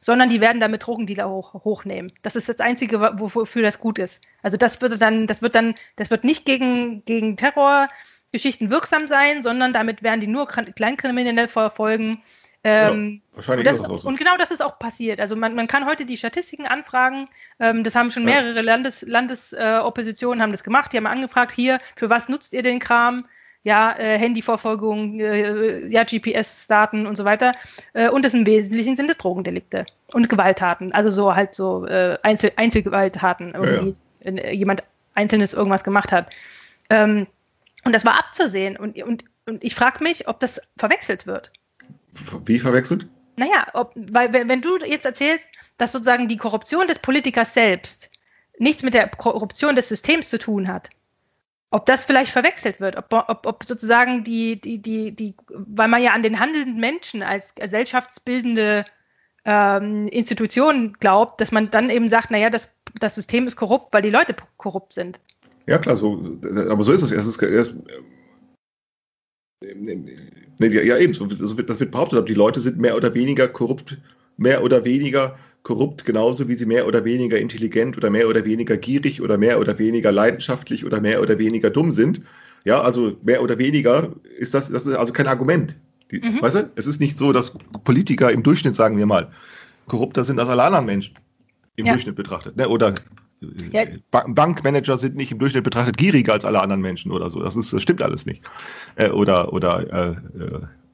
sondern die werden damit Drogendealer hoch, hochnehmen. Das ist das Einzige, wofür das gut ist. Also das wird dann, das wird dann, das wird nicht gegen, gegen Terrorgeschichten wirksam sein, sondern damit werden die nur Kleinkriminelle verfolgen. Ähm, ja, wahrscheinlich und, das, ist so. und genau das ist auch passiert. Also man, man kann heute die Statistiken anfragen. Ähm, das haben schon mehrere ja. Landesoppositionen äh, haben das gemacht. Die haben angefragt, hier, für was nutzt ihr den Kram? ja, äh, Handyverfolgung, äh, ja, GPS-Daten und so weiter. Äh, und das im Wesentlichen sind es Drogendelikte und Gewalttaten. Also so halt so äh, Einzel Einzelgewalttaten, irgendwie ja, ja. Äh, jemand Einzelnes irgendwas gemacht hat. Ähm, und das war abzusehen. Und, und, und ich frage mich, ob das verwechselt wird. Wie verwechselt? Naja, ob, weil wenn, du jetzt erzählst, dass sozusagen die Korruption des Politikers selbst nichts mit der Korruption des Systems zu tun hat, ob das vielleicht verwechselt wird, ob, ob, ob sozusagen die, die, die, die, weil man ja an den handelnden Menschen als gesellschaftsbildende ähm, Institution glaubt, dass man dann eben sagt, naja, das, das System ist korrupt, weil die Leute korrupt sind. Ja, klar, so, aber so ist es. Es ist, es, nee, ja, eben, das wird behauptet, aber die Leute sind mehr oder weniger korrupt, mehr oder weniger korrupt, genauso wie sie mehr oder weniger intelligent oder mehr oder weniger gierig oder mehr oder weniger leidenschaftlich oder mehr oder weniger dumm sind. Ja, also mehr oder weniger ist das, das ist also kein Argument. Die, mhm. Weißt du, es ist nicht so, dass Politiker im Durchschnitt, sagen wir mal, korrupter sind als alle anderen Menschen im ja. Durchschnitt betrachtet. Ne? Oder ja. Bankmanager sind nicht im Durchschnitt betrachtet gieriger als alle anderen Menschen oder so. Das, ist, das stimmt alles nicht. Äh, oder oder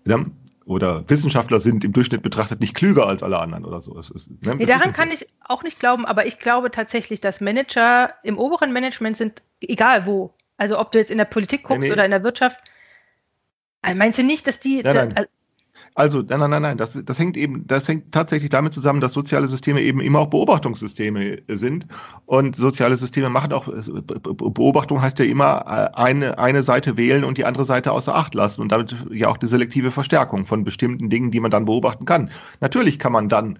äh, äh, oder Wissenschaftler sind im Durchschnitt betrachtet nicht klüger als alle anderen oder so. Ist, ne, nee, daran kann so. ich auch nicht glauben, aber ich glaube tatsächlich, dass Manager im oberen Management sind, egal wo. Also ob du jetzt in der Politik guckst nee, nee. oder in der Wirtschaft. Also meinst du nicht, dass die. Nein, nein. Also, nein, nein, nein. Das, das hängt eben, das hängt tatsächlich damit zusammen, dass soziale Systeme eben immer auch Beobachtungssysteme sind. Und soziale Systeme machen auch, Beobachtung heißt ja immer äh, eine, eine Seite wählen und die andere Seite außer Acht lassen und damit ja auch die selektive Verstärkung von bestimmten Dingen, die man dann beobachten kann. Natürlich kann man dann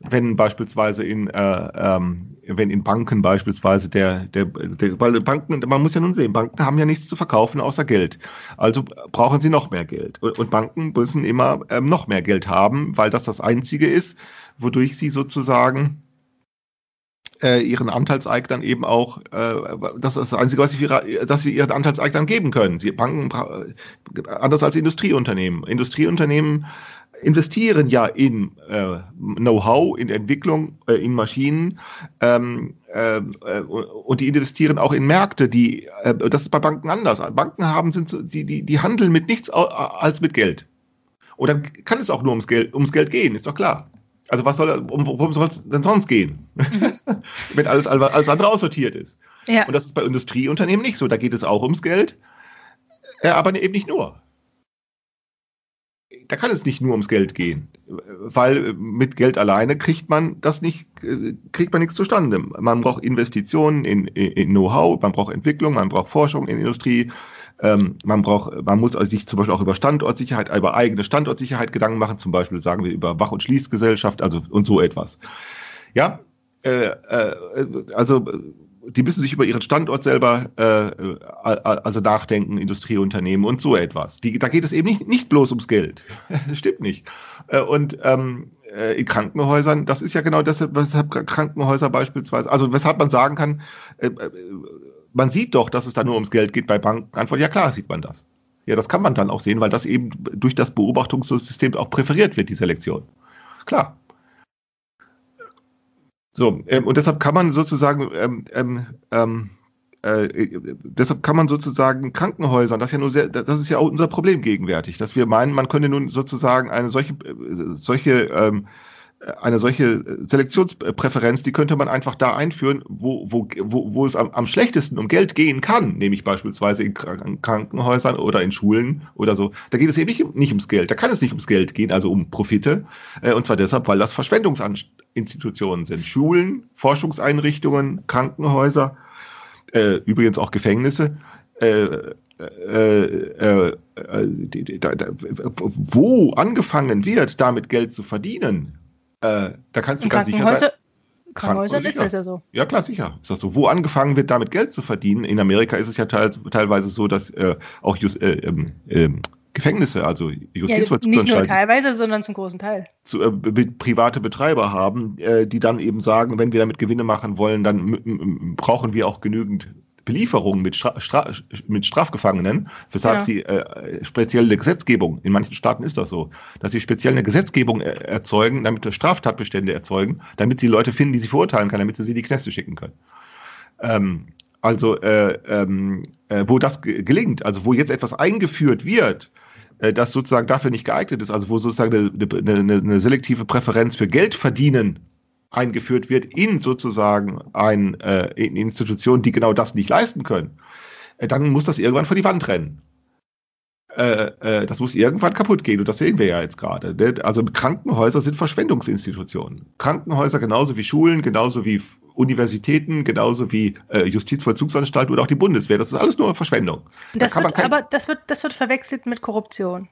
wenn beispielsweise in, äh, ähm, wenn in Banken beispielsweise der, der, der, weil Banken, man muss ja nun sehen, Banken haben ja nichts zu verkaufen außer Geld. Also brauchen sie noch mehr Geld. Und, Banken müssen immer ähm, noch mehr Geld haben, weil das das Einzige ist, wodurch sie sozusagen äh, ihren Anteilseignern eben auch, äh, das ist das Einzige, was sie, dass sie ihren Anteilseignern geben können. Sie Banken, anders als Industrieunternehmen. Industrieunternehmen investieren ja in äh, Know-how, in Entwicklung, äh, in Maschinen ähm, äh, und die investieren auch in Märkte, die äh, das ist bei Banken anders. Banken haben sind die die die handeln mit nichts als mit Geld. Und dann kann es auch nur ums Geld ums Geld gehen, ist doch klar. Also was soll um, worum soll es denn sonst gehen, mhm. wenn alles alles andere aussortiert ist? Ja. Und das ist bei Industrieunternehmen nicht so. Da geht es auch ums Geld, äh, aber eben nicht nur da kann es nicht nur ums Geld gehen, weil mit Geld alleine kriegt man das nicht, kriegt man nichts zustande. Man braucht Investitionen in, in Know-how, man braucht Entwicklung, man braucht Forschung in Industrie, ähm, man braucht, man muss sich zum Beispiel auch über Standortsicherheit, über eigene Standortsicherheit Gedanken machen, zum Beispiel sagen wir über Wach- und Schließgesellschaft, also und so etwas. Ja, äh, äh, also die müssen sich über ihren Standort selber äh, also nachdenken, Industrieunternehmen und so etwas. Die, da geht es eben nicht, nicht bloß ums Geld. stimmt nicht. Äh, und ähm, äh, in Krankenhäusern, das ist ja genau das, weshalb Krankenhäuser beispielsweise, also weshalb man sagen kann, äh, äh, man sieht doch, dass es da nur ums Geld geht bei Banken. Antwort, ja klar, sieht man das. Ja, das kann man dann auch sehen, weil das eben durch das Beobachtungssystem auch präferiert wird, die Selektion. Klar. So, ähm, und deshalb kann man sozusagen, ähm, ähm, ähm äh, deshalb kann man sozusagen Krankenhäusern, das ist ja nur sehr, das ist ja auch unser Problem gegenwärtig, dass wir meinen, man könnte nun sozusagen eine solche, äh, solche ähm, eine solche Selektionspräferenz, die könnte man einfach da einführen, wo, wo, wo, wo es am, am schlechtesten um Geld gehen kann, nämlich beispielsweise in Krankenhäusern oder in Schulen oder so. Da geht es eben nicht, nicht ums Geld. Da kann es nicht ums Geld gehen, also um Profite. Äh, und zwar deshalb, weil das Verschwendungsinstitutionen sind. Schulen, Forschungseinrichtungen, Krankenhäuser, äh, übrigens auch Gefängnisse. Äh, äh, äh, äh da, da, wo angefangen wird, damit Geld zu verdienen, äh, da kannst du ganz sicher sein. Krankenhäusern ist das ja so. Ja, klar, sicher. Ist das so. Wo angefangen wird, damit Geld zu verdienen. In Amerika ist es ja teils, teilweise so, dass äh, auch Just, äh, ähm, Gefängnisse, also Justizvollzugsanstalten. Ja, nicht nur teilweise, sondern zum großen Teil. Zu, äh, private Betreiber haben, äh, die dann eben sagen, wenn wir damit Gewinne machen wollen, dann brauchen wir auch genügend Belieferungen mit, Stra mit Strafgefangenen, weshalb ja. sie äh, spezielle Gesetzgebung, in manchen Staaten ist das so, dass sie speziell eine Gesetzgebung er erzeugen, damit Straftatbestände erzeugen, damit sie Leute finden, die sie verurteilen können, damit sie sie in die Kneste schicken können. Ähm, also äh, ähm, äh, wo das gelingt, also wo jetzt etwas eingeführt wird, äh, das sozusagen dafür nicht geeignet ist, also wo sozusagen eine, eine, eine selektive Präferenz für Geld verdienen eingeführt wird in sozusagen ein, äh, in Institutionen, die genau das nicht leisten können, äh, dann muss das irgendwann vor die Wand rennen. Äh, äh, das muss irgendwann kaputt gehen und das sehen wir ja jetzt gerade. Ne? Also Krankenhäuser sind Verschwendungsinstitutionen. Krankenhäuser genauso wie Schulen, genauso wie Universitäten, genauso wie äh, Justizvollzugsanstalt oder auch die Bundeswehr. Das ist alles nur Verschwendung. Das da wird, aber das wird, das wird verwechselt mit Korruption.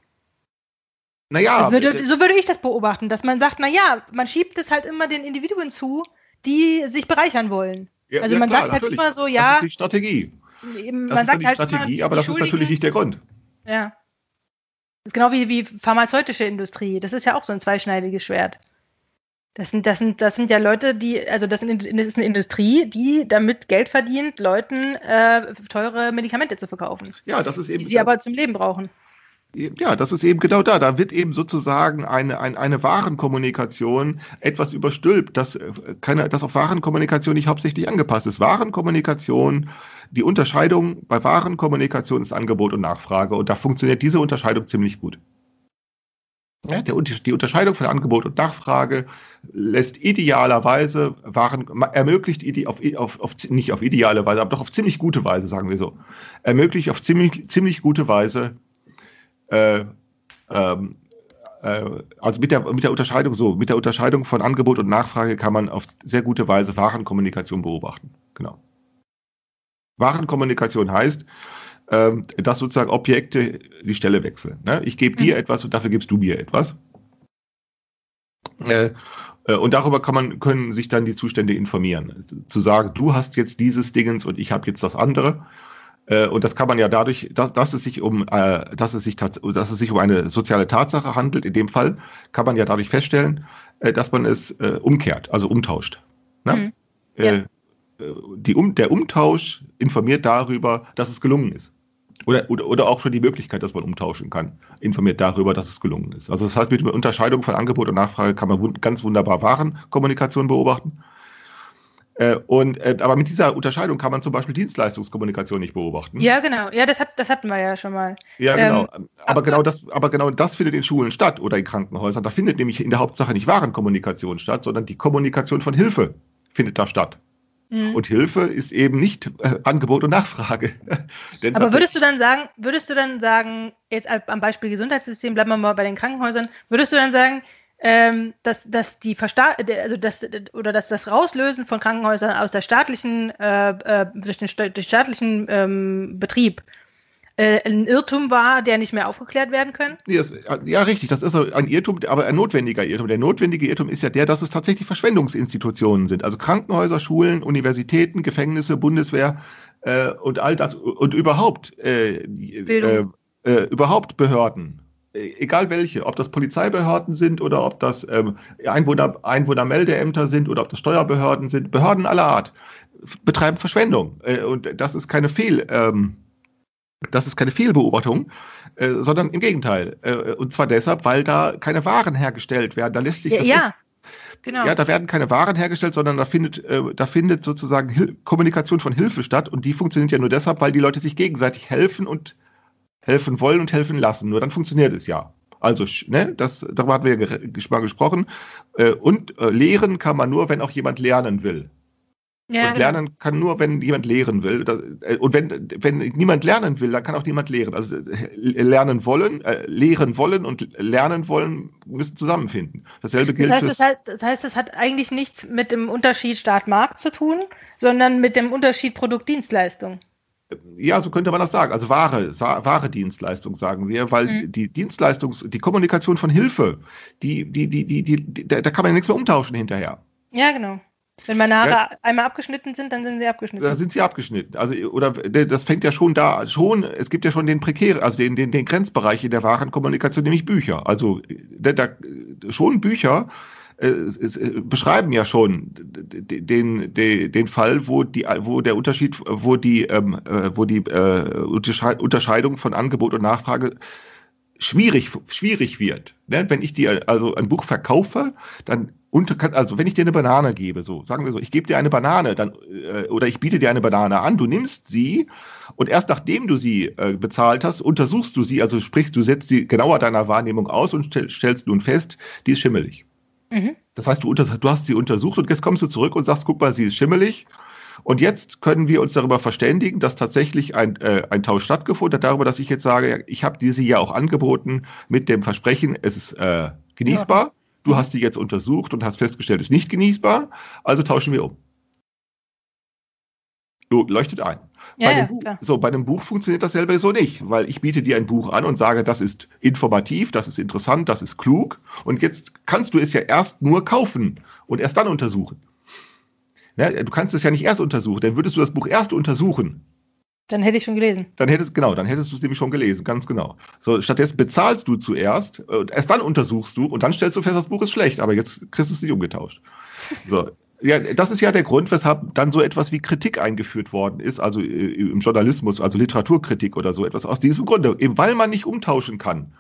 Naja. Würde, äh, so würde ich das beobachten, dass man sagt, naja, man schiebt es halt immer den Individuen zu, die sich bereichern wollen. Ja, also ja, man klar, sagt halt natürlich. immer so, ja. Das ist die Strategie. Man das ist die halt Strategie, aber das ist natürlich nicht der Grund. Ja. Das ist genau wie, wie pharmazeutische Industrie. Das ist ja auch so ein zweischneidiges Schwert. Das sind, das sind, das sind ja Leute, die, also das, sind, das ist eine Industrie, die damit Geld verdient, Leuten äh, teure Medikamente zu verkaufen. Ja, das ist eben. Die sie aber zum Leben brauchen. Ja, das ist eben genau da. Da wird eben sozusagen eine, eine, eine Warenkommunikation etwas überstülpt, das, äh, keine, das auf Warenkommunikation nicht hauptsächlich angepasst ist. Warenkommunikation, die Unterscheidung bei Warenkommunikation ist Angebot und Nachfrage und da funktioniert diese Unterscheidung ziemlich gut. Ja, der, die Unterscheidung von Angebot und Nachfrage lässt idealerweise Waren, ermöglicht auf, auf, auf, nicht auf ideale Weise, aber doch auf ziemlich gute Weise, sagen wir so, ermöglicht auf ziemlich, ziemlich gute Weise äh, ähm, äh, also mit der, mit der Unterscheidung so, mit der Unterscheidung von Angebot und Nachfrage kann man auf sehr gute Weise Warenkommunikation beobachten. Genau. Warenkommunikation heißt, ähm, dass sozusagen Objekte die Stelle wechseln. Ne? Ich gebe dir mhm. etwas und dafür gibst du mir etwas. Äh, äh, und darüber kann man, können sich dann die Zustände informieren. Zu sagen, du hast jetzt dieses Dingens und ich habe jetzt das andere. Äh, und das kann man ja dadurch, dass, dass es sich um, äh, dass es sich dass es sich um eine soziale Tatsache handelt. In dem Fall kann man ja dadurch feststellen, äh, dass man es äh, umkehrt, also umtauscht. Ne? Mhm. Ja. Äh, die um, der Umtausch informiert darüber, dass es gelungen ist. Oder, oder, oder auch schon die Möglichkeit, dass man umtauschen kann, informiert darüber, dass es gelungen ist. Also das heißt, mit der Unterscheidung von Angebot und Nachfrage kann man ganz wunderbar Warenkommunikation beobachten. Äh, und, äh, aber mit dieser Unterscheidung kann man zum Beispiel Dienstleistungskommunikation nicht beobachten. Ja, genau. Ja, das, hat, das hatten wir ja schon mal. Ja, genau. Ähm, aber, genau das, aber genau das findet in Schulen statt oder in Krankenhäusern. Da findet nämlich in der Hauptsache nicht Warenkommunikation statt, sondern die Kommunikation von Hilfe findet da statt. Mhm. Und Hilfe ist eben nicht äh, Angebot und Nachfrage. aber würdest du dann sagen, würdest du dann sagen, jetzt am Beispiel Gesundheitssystem, bleiben wir mal bei den Krankenhäusern, würdest du dann sagen, ähm, dass, dass die Versta also das oder dass das Rauslösen von Krankenhäusern aus der staatlichen äh, äh, durch den, durch staatlichen ähm, Betrieb äh, ein Irrtum war, der nicht mehr aufgeklärt werden kann? Ja, ja, richtig, das ist ein Irrtum, aber ein notwendiger Irrtum. Der notwendige Irrtum ist ja der, dass es tatsächlich Verschwendungsinstitutionen sind. Also Krankenhäuser, Schulen, Universitäten, Gefängnisse, Bundeswehr äh, und all das und überhaupt äh, äh, äh überhaupt Behörden egal welche, ob das Polizeibehörden sind oder ob das ähm, Einwohner, Einwohnermeldeämter sind oder ob das Steuerbehörden sind, Behörden aller Art betreiben Verschwendung. Äh, und das ist keine Fehl, ähm, das ist keine Fehlbeobachtung, äh, sondern im Gegenteil. Äh, und zwar deshalb, weil da keine Waren hergestellt werden. Da lässt sich das ja. Genau. Ja, da werden keine Waren hergestellt, sondern da findet, äh, da findet sozusagen Hil Kommunikation von Hilfe statt und die funktioniert ja nur deshalb, weil die Leute sich gegenseitig helfen und helfen wollen und helfen lassen. Nur dann funktioniert es ja. Also, ne, das, darüber hatten wir ja mal gesprochen. Äh, und äh, lehren kann man nur, wenn auch jemand lernen will. Ja, und genau. lernen kann nur, wenn jemand lehren will. Äh, und wenn, wenn niemand lernen will, dann kann auch niemand lehren. Also lernen wollen, äh, lehren wollen und lernen wollen müssen zusammenfinden. Dasselbe gilt. Das heißt, das heißt, das heißt, das hat eigentlich nichts mit dem Unterschied Staat-Markt zu tun, sondern mit dem Unterschied Produkt-Dienstleistung. Ja, so könnte man das sagen. Also wahre, wahre Dienstleistung sagen wir, weil mhm. die Dienstleistungs, die Kommunikation von Hilfe, die, die, die, die, die, da, da kann man ja nichts mehr umtauschen hinterher. Ja, genau. Wenn meine Haare ja, einmal abgeschnitten sind, dann sind sie abgeschnitten. Da sind sie abgeschnitten. Also, oder das fängt ja schon da, schon, es gibt ja schon den prekären, also den, den, den Grenzbereich in der Warenkommunikation, nämlich Bücher. Also da, da, schon Bücher beschreiben ja schon den, den, den Fall, wo die, wo der Unterschied, wo die, ähm, äh, wo die äh, Unterscheidung von Angebot und Nachfrage schwierig, schwierig wird. Ne? Wenn ich dir also ein Buch verkaufe, dann unter, also wenn ich dir eine Banane gebe, so sagen wir so, ich gebe dir eine Banane, dann äh, oder ich biete dir eine Banane an, du nimmst sie und erst nachdem du sie äh, bezahlt hast, untersuchst du sie, also sprichst du setzt sie genauer deiner Wahrnehmung aus und stellst nun fest, die ist schimmelig. Mhm. Das heißt, du, du hast sie untersucht und jetzt kommst du zurück und sagst, guck mal, sie ist schimmelig. Und jetzt können wir uns darüber verständigen, dass tatsächlich ein, äh, ein Tausch stattgefunden hat, darüber, dass ich jetzt sage, ich habe diese ja auch angeboten mit dem Versprechen, es ist äh, genießbar. Ja. Du hast sie jetzt untersucht und hast festgestellt, es ist nicht genießbar, also tauschen wir um. So, leuchtet ein. Ja, bei, ja, Buch, so, bei einem Buch funktioniert das selber so nicht, weil ich biete dir ein Buch an und sage, das ist informativ, das ist interessant, das ist klug und jetzt kannst du es ja erst nur kaufen und erst dann untersuchen. Ja, du kannst es ja nicht erst untersuchen, dann würdest du das Buch erst untersuchen Dann hätte ich schon gelesen. Dann hättest genau, dann hättest du es nämlich schon gelesen, ganz genau. So, stattdessen bezahlst du zuerst, erst dann untersuchst du und dann stellst du fest, das Buch ist schlecht, aber jetzt kriegst du es nicht umgetauscht. So, ja, das ist ja der Grund, weshalb dann so etwas wie Kritik eingeführt worden ist, also äh, im Journalismus, also Literaturkritik oder so etwas. Aus diesem Grunde, eben weil man nicht umtauschen kann,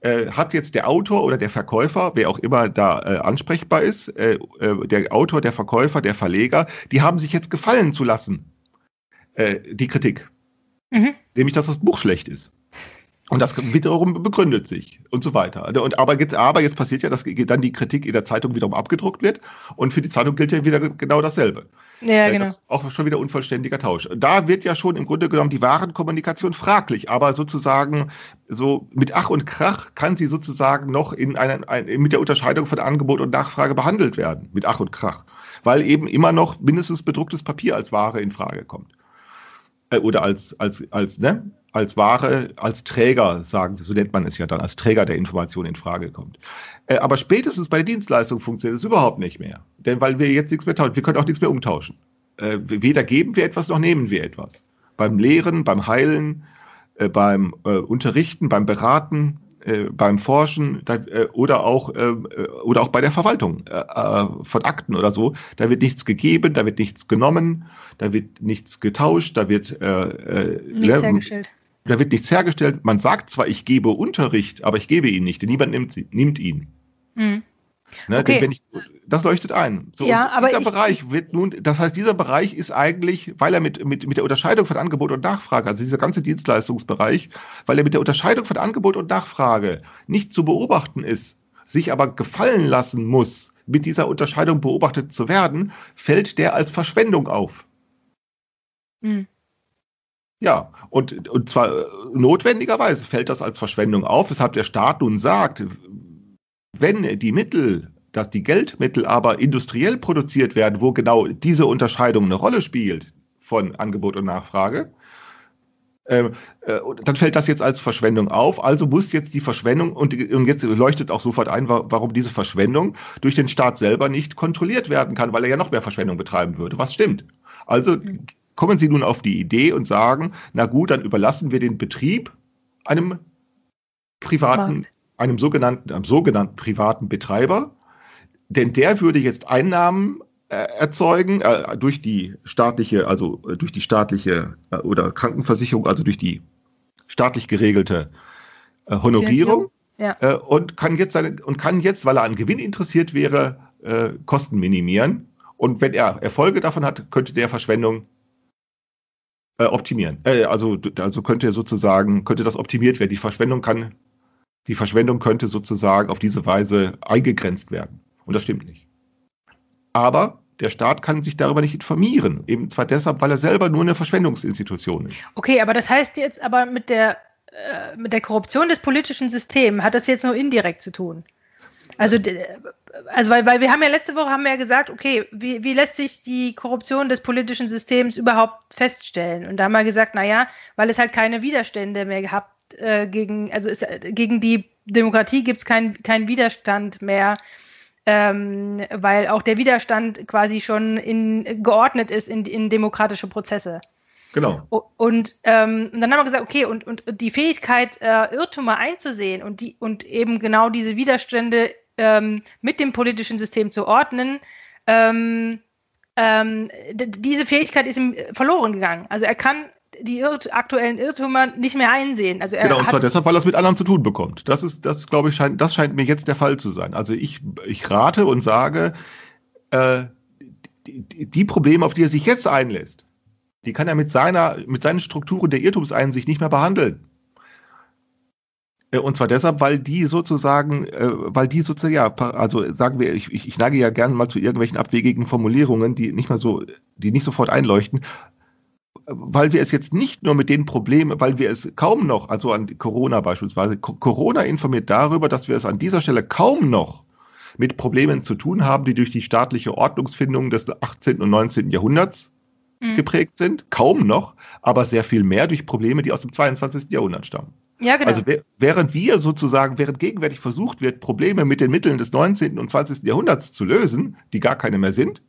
äh, hat jetzt der Autor oder der Verkäufer, wer auch immer da äh, ansprechbar ist, äh, äh, der Autor, der Verkäufer, der Verleger, die haben sich jetzt gefallen zu lassen, äh, die Kritik. Mhm. Nämlich, dass das Buch schlecht ist. Und das wiederum begründet sich und so weiter. Und aber jetzt, aber jetzt passiert ja, dass dann die Kritik in der Zeitung wiederum abgedruckt wird und für die Zeitung gilt ja wieder genau dasselbe. Ja, Äh, genau. Das ist auch schon wieder unvollständiger Tausch. Da wird ja schon im Grunde genommen die Warenkommunikation fraglich, aber sozusagen so mit Ach und Krach kann sie sozusagen noch in einer, ein, mit der Unterscheidung von Angebot und Nachfrage behandelt werden. Mit Ach und Krach. Weil eben immer noch mindestens bedrucktes Papier als Ware in Frage kommt. Äh, oder als, als, als, ne? Als Ware, als Träger, sagen, so nennt man es ja dann, als Träger der Information in Frage kommt. Äh, aber spätestens bei der Dienstleistung funktioniert es überhaupt nicht mehr. Denn weil wir jetzt nichts mehr tauschen, wir können auch nichts mehr umtauschen. Äh, weder geben wir etwas noch nehmen wir etwas. Beim Lehren, beim Heilen, äh, beim Unterrichten, beim Beraten, beim Forschen da, oder auch oder auch bei der Verwaltung von Akten oder so, da wird nichts gegeben, da wird nichts genommen, da wird nichts getauscht, da wird äh, Nichts ne, hergestellt. Da wird nichts hergestellt. Man sagt zwar, ich gebe Unterricht, aber ich gebe ihn nicht. Denn niemand nimmt, sie, nimmt ihn. Mhm. Ne? Okay. Ich, das leuchtet ein. So, Ja, aber dieser ich- Bereich wird nun, das heißt, dieser Bereich ist eigentlich, weil er mit, mit, mit der Unterscheidung von Angebot und Nachfrage, also dieser ganze Dienstleistungsbereich, weil er mit der Unterscheidung von Angebot und Nachfrage nicht zu beobachten ist, sich aber gefallen lassen muss, mit dieser Unterscheidung beobachtet zu werden, fällt der als Verschwendung auf. Mhm. Ja, und, und zwar äh, notwendigerweise fällt das als Verschwendung auf, weshalb der Staat nun sagt, wenn die Mittel, dass die Geldmittel aber industriell produziert werden, wo genau diese Unterscheidung eine Rolle spielt von Angebot und Nachfrage, äh, äh, dann fällt das jetzt als Verschwendung auf. Also muss jetzt die Verschwendung, und, und jetzt leuchtet auch sofort ein, wa- warum diese Verschwendung durch den Staat selber nicht kontrolliert werden kann, weil er ja noch mehr Verschwendung betreiben würde. Was stimmt? Also kommen Sie nun auf die Idee und sagen, na gut, dann überlassen wir den Betrieb einem privaten, Markt. einem sogenannten, einem sogenannten privaten Betreiber, denn der würde jetzt Einnahmen äh, erzeugen äh, durch die staatliche, also äh, durch die staatliche äh, oder Krankenversicherung, also durch die staatlich geregelte äh, Honorierung Ja. äh, und kann jetzt seine, und kann jetzt, weil er an Gewinn interessiert wäre, Kosten minimieren. Und wenn er Erfolge davon hat, könnte der Verschwendung äh, optimieren. Äh, also, also könnte sozusagen, könnte das optimiert werden. Die Verschwendung kann, die Verschwendung könnte sozusagen auf diese Weise eingegrenzt werden. Und das stimmt nicht. Aber der Staat kann sich darüber nicht informieren. Eben zwar deshalb, weil er selber nur eine Verschwendungsinstitution ist. Okay, aber das heißt jetzt aber mit der, äh, mit der Korruption des politischen Systems hat das jetzt nur indirekt zu tun. Also, also weil, weil wir haben ja letzte Woche haben wir ja gesagt, okay, wie, wie lässt sich die Korruption des politischen Systems überhaupt feststellen? Und da haben wir gesagt, naja, weil es halt keine Widerstände mehr gehabt äh, gegen, also es, gegen die Demokratie gibt es keinen keinen Widerstand mehr, ähm, weil auch der Widerstand quasi schon in, geordnet ist in, in demokratische Prozesse. Genau. Und, ähm, und dann haben wir gesagt, okay, und, und die Fähigkeit, äh, Irrtümer einzusehen und, die, und eben genau diese Widerstände ähm, mit dem politischen System zu ordnen, ähm, ähm, diese Fähigkeit ist ihm verloren gegangen. Also er kann die Irrt aktuellen Irrtümer nicht mehr einsehen. Also er Genau, und zwar deshalb, weil er es mit anderen zu tun bekommt. Das ist, das glaube ich, scheint, das scheint mir jetzt der Fall zu sein. Also ich, ich rate und sage, äh, die Probleme, auf die er sich jetzt einlässt, die kann er mit seiner, mit seinen Strukturen der Irrtumseinsicht nicht mehr behandeln. Äh, Und zwar deshalb, weil die sozusagen, äh, weil die sozusagen, ja, also sagen wir, ich, ich, ich neige ja gerne mal zu irgendwelchen abwegigen Formulierungen, die nicht mehr so, die nicht sofort einleuchten, weil wir es jetzt nicht nur mit den Problemen, weil wir es kaum noch, also an Corona beispielsweise, Co- Corona informiert darüber, dass wir es an dieser Stelle kaum noch mit Problemen zu tun haben, die durch die staatliche Ordnungsfindung des 18. und 19. Jahrhunderts Mhm. geprägt sind, kaum noch, aber sehr viel mehr durch Probleme, die aus dem 22. Jahrhundert stammen. Ja, genau. Also während wir sozusagen, während gegenwärtig versucht wird, Probleme mit den Mitteln des 19. und 20. Jahrhunderts zu lösen, die gar keine mehr sind,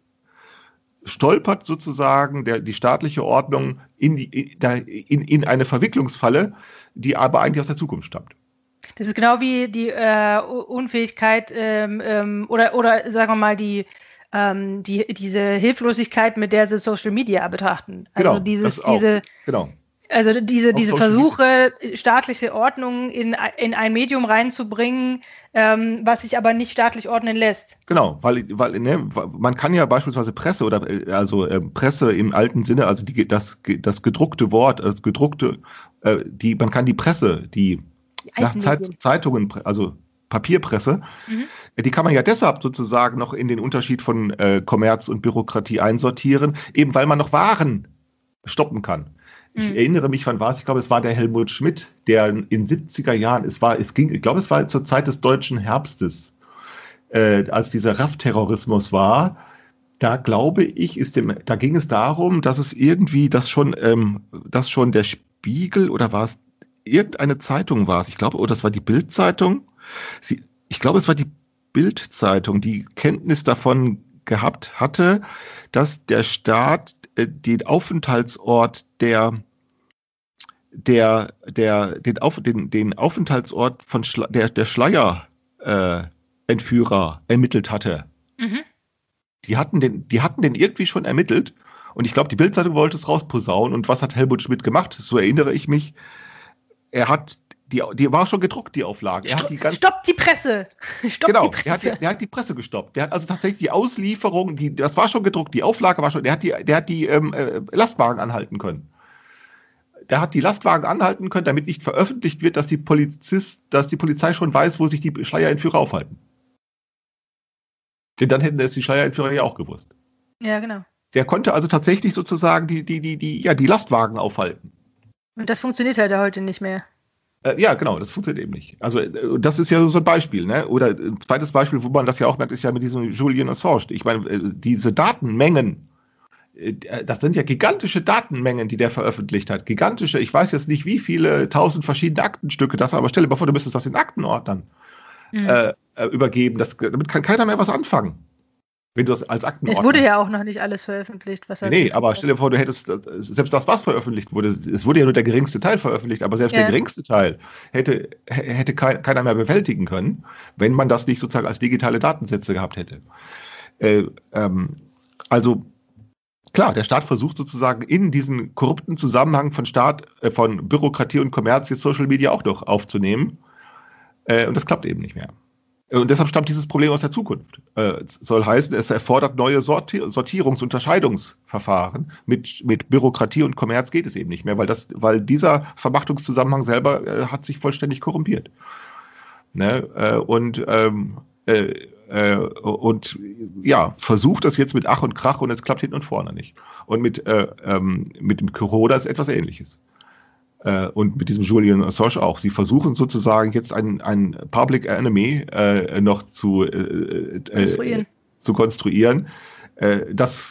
stolpert sozusagen der, die staatliche Ordnung in, die, in, in eine Verwicklungsfalle, die aber eigentlich aus der Zukunft stammt. Das ist genau wie die äh, Unfähigkeit ähm, ähm, oder, oder sagen wir mal die, ähm, die, diese Hilflosigkeit, mit der sie Social Media betrachten. Also Genau, dieses, diese, Genau. Also diese, diese Versuche, staatliche Ordnung in, in ein Medium reinzubringen, ähm, was sich aber nicht staatlich ordnen lässt. Genau, weil, weil ne, man kann ja beispielsweise Presse oder also äh, Presse im alten Sinne, also die, das, das gedruckte Wort, das gedruckte, äh, die, man kann die Presse, die Die ja, Zeit. Zeitungen, also Papierpresse, Mhm. die kann man ja deshalb sozusagen noch in den Unterschied von äh, Kommerz und Bürokratie einsortieren, eben weil man noch Waren stoppen kann. Ich Mhm. erinnere mich, wann war es? Ich glaube, es war der Helmut Schmidt, der in 70er Jahren, es war, es ging, ich glaube, es war zur Zeit des deutschen Herbstes, äh, als dieser RAF-Terrorismus war. Da glaube ich, ist dem, da ging es darum, dass es irgendwie, dass schon, ähm, dass schon der Spiegel oder war es irgendeine Zeitung war es, ich glaube, oder das war die Bild-Zeitung. Sie, ich glaube, es war die Bild-Zeitung, die Kenntnis davon gehabt hatte, dass der Staat äh, den Aufenthaltsort der der der den, Auf, den, den Aufenthaltsort von Schla der der Schleier äh, ermittelt hatte. Mhm. Die hatten den die hatten den irgendwie schon ermittelt und ich glaube die Bildzeitung wollte es rausposaunen und was hat Helmut Schmidt gemacht? So erinnere ich mich. Er hat die die war schon gedruckt die Auflage. Er hat die Stopp, ganze stopp die Presse! Stopp Genau, die hat, Presse! die, der hat die Presse gestoppt. Der hat also tatsächlich die Auslieferung, die, das war schon gedruckt, die Auflage war schon, der hat die, der hat die ähm, äh, Lastwagen anhalten können. Der hat die Lastwagen anhalten können, damit nicht veröffentlicht wird, dass die Polizist, dass die Polizei schon weiß, wo sich die Schleierentführer aufhalten. Denn dann hätten es die Schleierentführer ja auch gewusst. Ja, genau. Der konnte also tatsächlich sozusagen die, die, die, die, ja, die Lastwagen aufhalten. Und das funktioniert halt heute nicht mehr. Äh, ja, genau, das funktioniert eben nicht. Also äh, das ist ja so ein Beispiel, ne? Oder ein zweites Beispiel, wo man das ja auch merkt, ist ja mit diesem Julian Assange. Ich meine, äh, diese Datenmengen, äh, das sind ja gigantische Datenmengen, die der veröffentlicht hat. Gigantische, ich weiß jetzt nicht, wie viele tausend verschiedene Aktenstücke das, aber stell dir mal vor, du müsstest das in Aktenordnern Mhm. äh, äh, übergeben. Das, damit kann keiner mehr was anfangen. Wenn du das als Aktenordner. es wurde ja auch noch nicht alles veröffentlicht, was er. Nee, aber stell dir vor, du hättest, äh, selbst das, was veröffentlicht wurde, es wurde ja nur der geringste Teil veröffentlicht, aber selbst Ja. der geringste Teil hätte, hätte kei- keiner mehr bewältigen können, wenn man das nicht sozusagen als digitale Datensätze gehabt hätte. Äh, ähm, also, klar, der Staat versucht sozusagen in diesen korrupten Zusammenhang von Staat, äh, von Bürokratie und Kommerz jetzt Social Media auch noch aufzunehmen. Äh, und das klappt eben nicht mehr. Äh, Und deshalb stammt dieses Problem aus der Zukunft. Äh, soll heißen, es erfordert neue Sorti Sortierungs- und Unterscheidungsverfahren. Mit, mit Bürokratie und Kommerz geht es eben nicht mehr, weil, das, weil dieser Vermachtungszusammenhang selber äh, hat sich vollständig korrumpiert. Ne? Äh, und, ähm, äh, äh, und ja, versucht das jetzt mit Ach und Krach und es klappt hinten und vorne nicht. Und mit, äh, ähm, mit dem Corona ist etwas ähnliches. Äh, und mit diesem Julian Assange auch. Sie versuchen sozusagen jetzt ein, ein Public Enemy äh, noch zu, äh, äh, Konstruieren. zu konstruieren. Das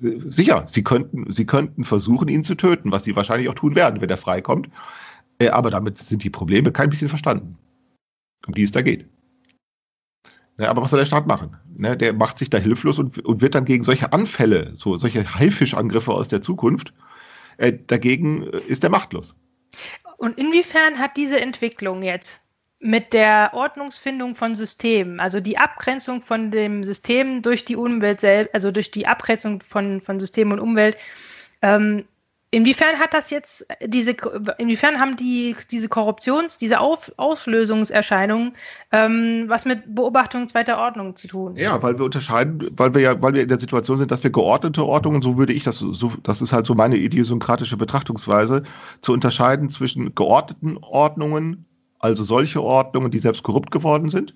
sicher, sie könnten, sie könnten versuchen, ihn zu töten, was sie wahrscheinlich auch tun werden, wenn er freikommt. Aber damit sind die Probleme kein bisschen verstanden, um die es da geht. Ne, aber was soll der Staat machen? Ne, der macht sich da hilflos und, und wird dann gegen solche Anfälle, so solche Haifischangriffe aus der Zukunft, äh, dagegen äh, ist er machtlos. Und inwiefern hat diese Entwicklung jetzt mit der Ordnungsfindung von Systemen, also die Abgrenzung von dem System durch die Umwelt selbst, also durch die Abgrenzung von, von System und Umwelt, ähm, inwiefern hat das jetzt diese, inwiefern haben die diese Korruptions-, diese Auf, Auslösungserscheinungen ähm, was mit Beobachtung zweiter Ordnung zu tun? Ja, weil wir unterscheiden, weil wir ja, weil wir in der Situation sind, dass wir geordnete Ordnungen, so würde ich das, so, das ist halt so meine idiosynkratische Betrachtungsweise, zu unterscheiden zwischen geordneten Ordnungen, also solche Ordnungen, die selbst korrupt geworden sind,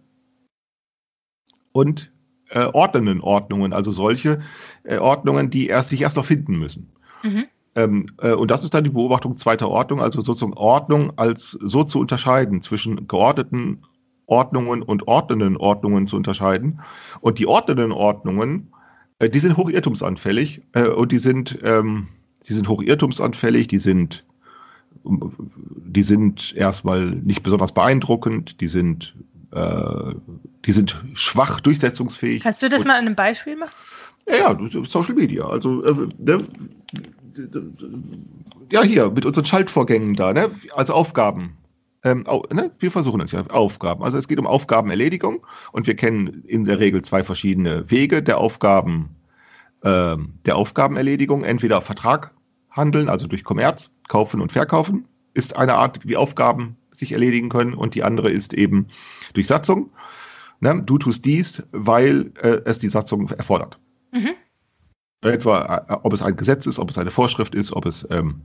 und äh, ordnenden Ordnungen, also solche äh, Ordnungen, die erst sich erst noch finden müssen. Mhm. Ähm, äh, und das ist dann die Beobachtung zweiter Ordnung, also sozusagen Ordnung als so zu unterscheiden zwischen geordneten Ordnungen und ordnenden Ordnungen zu unterscheiden. Und die ordnenden Ordnungen, äh, die sind hochirrtumsanfällig äh, und die sind, ähm, die sind hochirrtumsanfällig, die sind, die sind erstmal nicht besonders beeindruckend, die sind, äh, die sind schwach durchsetzungsfähig. Kannst du das mal an einem Beispiel machen? Ja, Social Media. Also, äh, ne, ja, hier, mit unseren Schaltvorgängen da, ne? Also Aufgaben. Ähm, au, ne? Wir versuchen es ja, Aufgaben. Also es geht um Aufgabenerledigung und wir kennen in der Regel zwei verschiedene Wege der Aufgaben, ähm, der Aufgabenerledigung. Entweder Vertrag handeln, also durch Kommerz, kaufen und verkaufen, ist eine Art, wie Aufgaben sich erledigen können und die andere ist eben durch Satzung. Ne? Du tust dies, weil äh, es die Satzung erfordert. Mhm. Etwa, äh, ob es ein Gesetz ist, ob es eine Vorschrift ist, ob es ähm,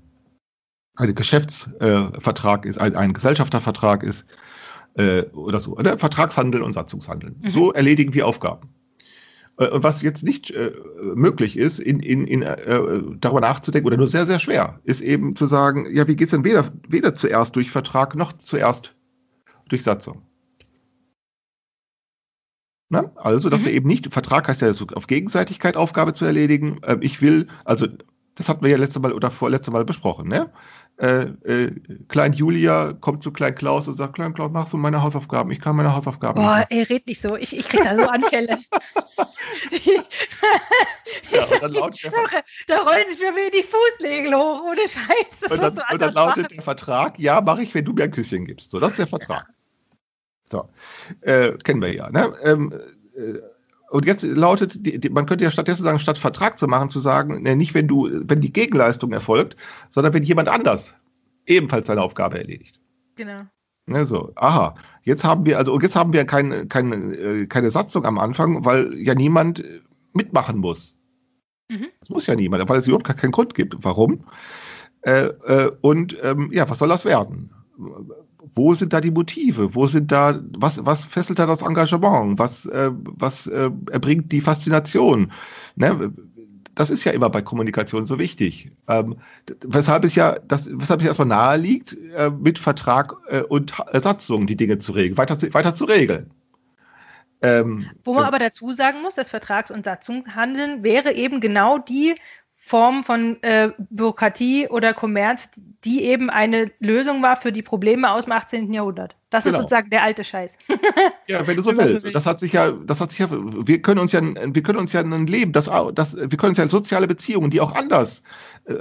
ein Geschäftsvertrag ist, ein, ein Gesellschaftervertrag ist äh, oder so. Oder? Vertragshandel und Satzungshandeln. Mhm. So erledigen wir Aufgaben. Äh, Und was jetzt nicht äh, möglich ist, in, in, in, äh, darüber nachzudenken, oder nur sehr, sehr schwer, ist eben zu sagen, ja, wie geht's denn weder, weder zuerst durch Vertrag noch zuerst durch Satzung? Na, also, dass Mhm. wir eben nicht, Vertrag heißt ja so auf Gegenseitigkeit Aufgabe zu erledigen. Ähm, ich will, also, das hatten wir ja letzte Mal oder vorletzte Mal besprochen, ne? Äh, äh, Klein Julia kommt zu Klein Klaus und sagt, Klein Klaus, machst du meine Hausaufgaben? Ich kann meine Hausaufgaben Boah, nicht. ey, red nicht so. Ich, ich krieg da so Anfälle. Ja, der da, da rollen sich mir wieder die Fußnägel hoch, ohne Scheiß. Das Und dann, und dann lautet der Vertrag, ja, mache ich, wenn du mir ein Küsschen gibst. So, das ist der Vertrag. So, äh, kennen wir ja. Ne? Ähm, äh, und jetzt lautet, die, die, man könnte ja stattdessen sagen, statt Vertrag zu machen, zu sagen, ne, nicht wenn du, wenn die Gegenleistung erfolgt, sondern wenn jemand anders ebenfalls seine Aufgabe erledigt. Genau. Ne, so, aha, jetzt haben wir, also und jetzt haben wir keine, keine, äh, keine Satzung am Anfang, weil ja niemand äh, mitmachen muss. Mhm. Das muss ja niemand, weil es überhaupt keinen Grund gibt. Warum? Äh, äh, und ähm, ja, was soll das werden? Wo sind da die Motive? Wo sind da, was, was fesselt da das Engagement? Was, äh, was äh, erbringt die Faszination? Ne? Das ist ja immer bei Kommunikation so wichtig. Ähm, weshalb es ja, das, weshalb es erstmal nahe liegt, äh, mit Vertrag äh, und Satzung die Dinge zu regeln, weiter, zu- weiter zu regeln. Ähm, Wo man äh, aber dazu sagen muss, das Vertrags- und Satzungshandeln wäre eben genau die Form von äh, Bürokratie oder Kommerz, die eben eine Lösung war für die Probleme aus dem 18. Jahrhundert. Das ist Genau. sozusagen der alte Scheiß. Ja, wenn du so willst. will. Das hat sich ja, das hat sich ja, wir können uns ja, wir können uns ja ein Leben, das, das, wir können uns ja soziale Beziehungen, die auch anders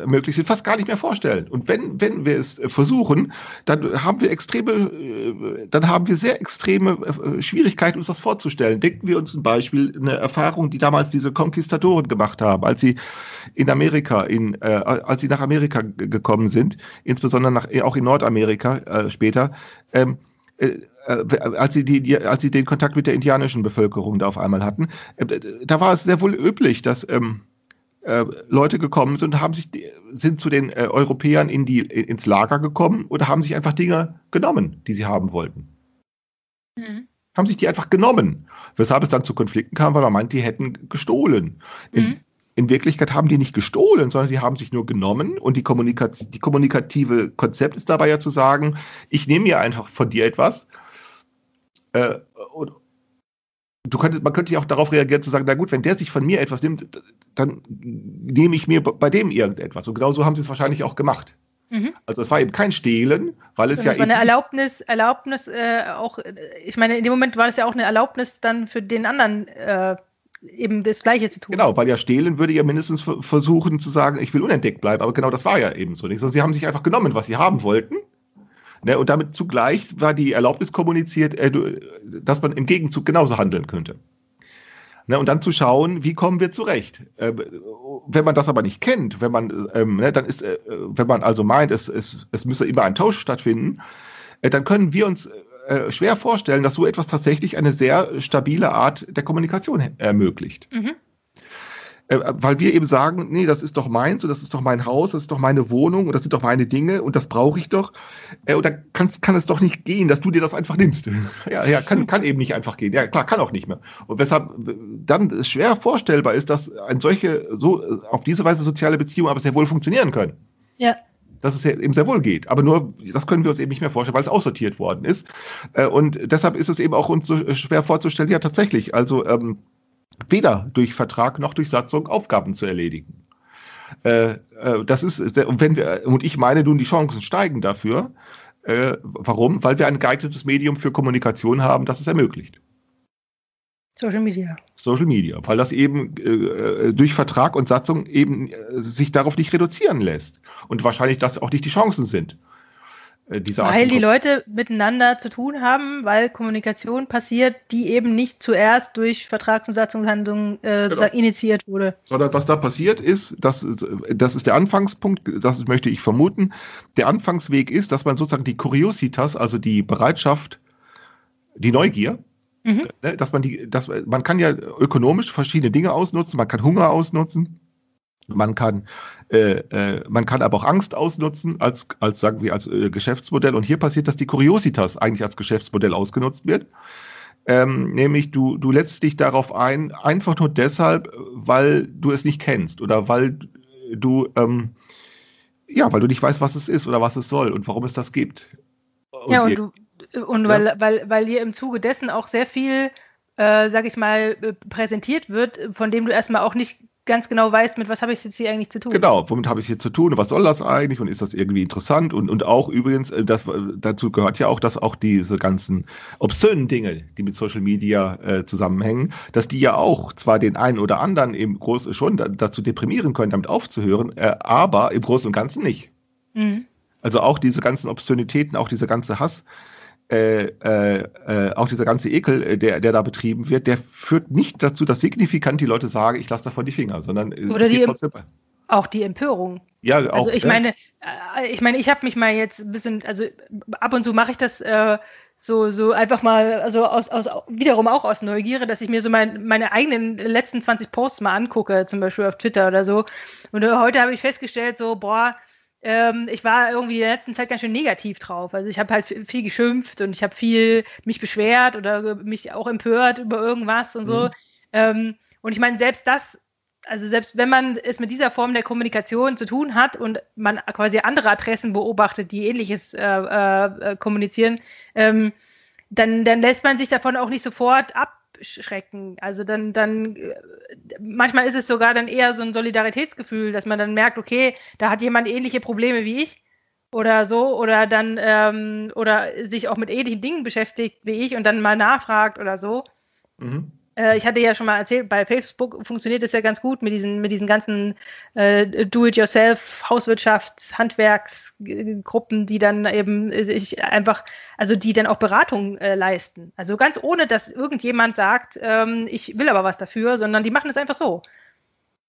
möglich sind, fast gar nicht mehr vorstellen. Und wenn, wenn wir es äh, versuchen, dann haben wir extreme, äh, dann haben wir sehr extreme äh, Schwierigkeiten, uns das vorzustellen. Denken wir uns ein Beispiel, eine Erfahrung, die damals diese Konquistadoren gemacht haben, als sie in Amerika, in, äh, als sie nach Amerika gekommen sind, insbesondere nach, auch in Nordamerika äh, später, ähm, äh, äh, als sie die, die, als sie den Kontakt mit der indianischen Bevölkerung da auf einmal hatten, äh, da war es sehr wohl üblich, dass ähm, äh, Leute gekommen sind und haben sich, sind zu den äh, Europäern in die, ins Lager gekommen oder haben sich einfach Dinge genommen, die sie haben wollten. Mhm. Haben sich die einfach genommen. Weshalb es dann zu Konflikten kam, weil man meint, die hätten gestohlen. In, Mhm. in Wirklichkeit haben die nicht gestohlen, sondern sie haben sich nur genommen und die, Kommunikation, die kommunikative Konzept ist dabei ja zu sagen, ich nehme mir einfach von dir etwas äh, und du könntest, man könnte ja auch darauf reagieren zu sagen, na gut, wenn der sich von mir etwas nimmt, dann nehme ich mir bei dem irgendetwas. Und genau so haben sie es wahrscheinlich auch gemacht. Mhm. Also es war eben kein Stehlen, weil es Das ja war eine Erlaubnis, Erlaubnis äh, auch, ich meine, in dem Moment war es ja auch eine Erlaubnis dann für den anderen äh, eben das Gleiche zu tun. Genau, weil ja stehlen würde ja mindestens ver- versuchen zu sagen, ich will unentdeckt bleiben, aber genau das war ja eben so nicht. Sie haben sich einfach genommen, was sie haben wollten. Ne, und damit zugleich war die Erlaubnis kommuniziert, äh, dass man im Gegenzug genauso handeln könnte. Ne, und dann zu schauen, wie kommen wir zurecht. Ähm, wenn man das aber nicht kennt, wenn man, ähm, ne, dann ist, äh, wenn man also meint, es, es, es müsse immer ein Tausch stattfinden, äh, dann können wir uns äh, schwer vorstellen, dass so etwas tatsächlich eine sehr stabile Art der Kommunikation ermöglicht. Mhm. Äh, weil wir eben sagen, nee, das ist doch meins und das ist doch mein Haus, das ist doch meine Wohnung und das sind doch meine Dinge und das brauche ich doch. Äh, und da kann, kann es doch nicht gehen, dass du dir das einfach nimmst. ja, ja, kann, kann eben nicht einfach gehen. Ja, klar, kann auch nicht mehr. Und weshalb dann schwer vorstellbar ist, dass ein solche, so äh, auf diese Weise soziale Beziehungen aber sehr wohl funktionieren können. Ja. Dass es eben sehr wohl geht. Aber nur, das können wir uns eben nicht mehr vorstellen, weil es aussortiert worden ist. Und deshalb ist es eben auch uns so schwer vorzustellen, ja tatsächlich, also ähm, weder durch Vertrag noch durch Satzung Aufgaben zu erledigen. Äh, äh, das ist sehr, und wenn wir und ich meine nun die Chancen steigen dafür. Äh, warum? Weil wir ein geeignetes Medium für Kommunikation haben, das es ermöglicht. Social Media. Social Media, weil das eben äh, durch Vertrag und Satzung eben äh, sich darauf nicht reduzieren lässt und wahrscheinlich das auch nicht die Chancen sind. Äh, weil die Leute miteinander zu tun haben, weil Kommunikation passiert, die eben nicht zuerst durch Vertrags- und Satzungshandlungen äh, genau. initiiert wurde. Sondern was da passiert ist, das, das ist der Anfangspunkt, das möchte ich vermuten. Der Anfangsweg ist, dass man sozusagen die Curiositas, also die Bereitschaft, die Neugier, mhm. Ne, dass man die, dass man kann ja ökonomisch verschiedene Dinge ausnutzen, man kann Hunger ausnutzen, man kann, äh, äh, man kann aber auch Angst ausnutzen als, als sagen wir, als äh, Geschäftsmodell. Und hier passiert, dass die Curiositas eigentlich als Geschäftsmodell ausgenutzt wird. Ähm, nämlich du, du lässt dich darauf ein, einfach nur deshalb, weil du es nicht kennst oder weil du, ähm, ja, weil du nicht weißt, was es ist oder was es soll und warum es das gibt. Und ja, und, du, und ja. weil, weil, weil dir im Zuge dessen auch sehr viel, äh, sag ich mal, äh, präsentiert wird, von dem du erstmal auch nicht ganz genau weißt, mit was habe ich jetzt hier eigentlich zu tun. Genau, womit habe ich hier zu tun? Was soll das eigentlich? Und ist das irgendwie interessant? Und, und auch übrigens, äh, das, dazu gehört ja auch, dass auch diese ganzen obszönen Dinge, die mit Social Media äh, zusammenhängen, dass die ja auch zwar den einen oder anderen im Großen schon dazu deprimieren können, damit aufzuhören, äh, aber im Großen und Ganzen nicht. Mhm. Also auch diese ganzen Obszönitäten, auch dieser ganze Hass, äh, äh, äh, auch dieser ganze Ekel, äh, der, der da betrieben wird, der führt nicht dazu, dass signifikant die Leute sagen, ich lasse davon die Finger, sondern Oder die, trotzdem. Auch die Empörung. Ja, auch. Also ich äh, meine, ich meine, ich habe mich mal jetzt ein bisschen, also ab und zu mache ich das äh, so, so einfach mal, also aus, aus, wiederum auch aus Neugierde, dass ich mir so mein, meine eigenen letzten 20 Posts mal angucke, zum Beispiel auf Twitter oder so. Und heute habe ich festgestellt, so, boah, ähm, ich war irgendwie in der letzten Zeit ganz schön negativ drauf. Also ich habe halt viel geschimpft und ich habe viel mich beschwert oder mich auch empört über irgendwas und so. Mhm. Ähm, und ich meine, selbst das, also selbst wenn man es mit dieser Form der Kommunikation zu tun hat und man quasi andere Adressen beobachtet, die ähnliches äh, äh, kommunizieren, ähm, dann, dann lässt man sich davon auch nicht sofort ab abschrecken. Also dann, dann, äh, manchmal ist es sogar dann eher so ein Solidaritätsgefühl, dass man dann merkt, okay, da hat jemand ähnliche Probleme wie ich oder so, oder dann, ähm, oder sich auch mit ähnlichen Dingen beschäftigt wie ich und dann mal nachfragt oder so. Mhm. Äh, ich hatte ja schon mal erzählt, bei Facebook funktioniert es ja ganz gut mit diesen, mit diesen ganzen äh, Do-it-yourself, Hauswirtschafts-, Handwerksgruppen, die dann eben sich einfach, also die dann auch Beratung äh, leisten. Also ganz ohne, dass irgendjemand sagt, ähm, ich will aber was dafür, sondern die machen es einfach so.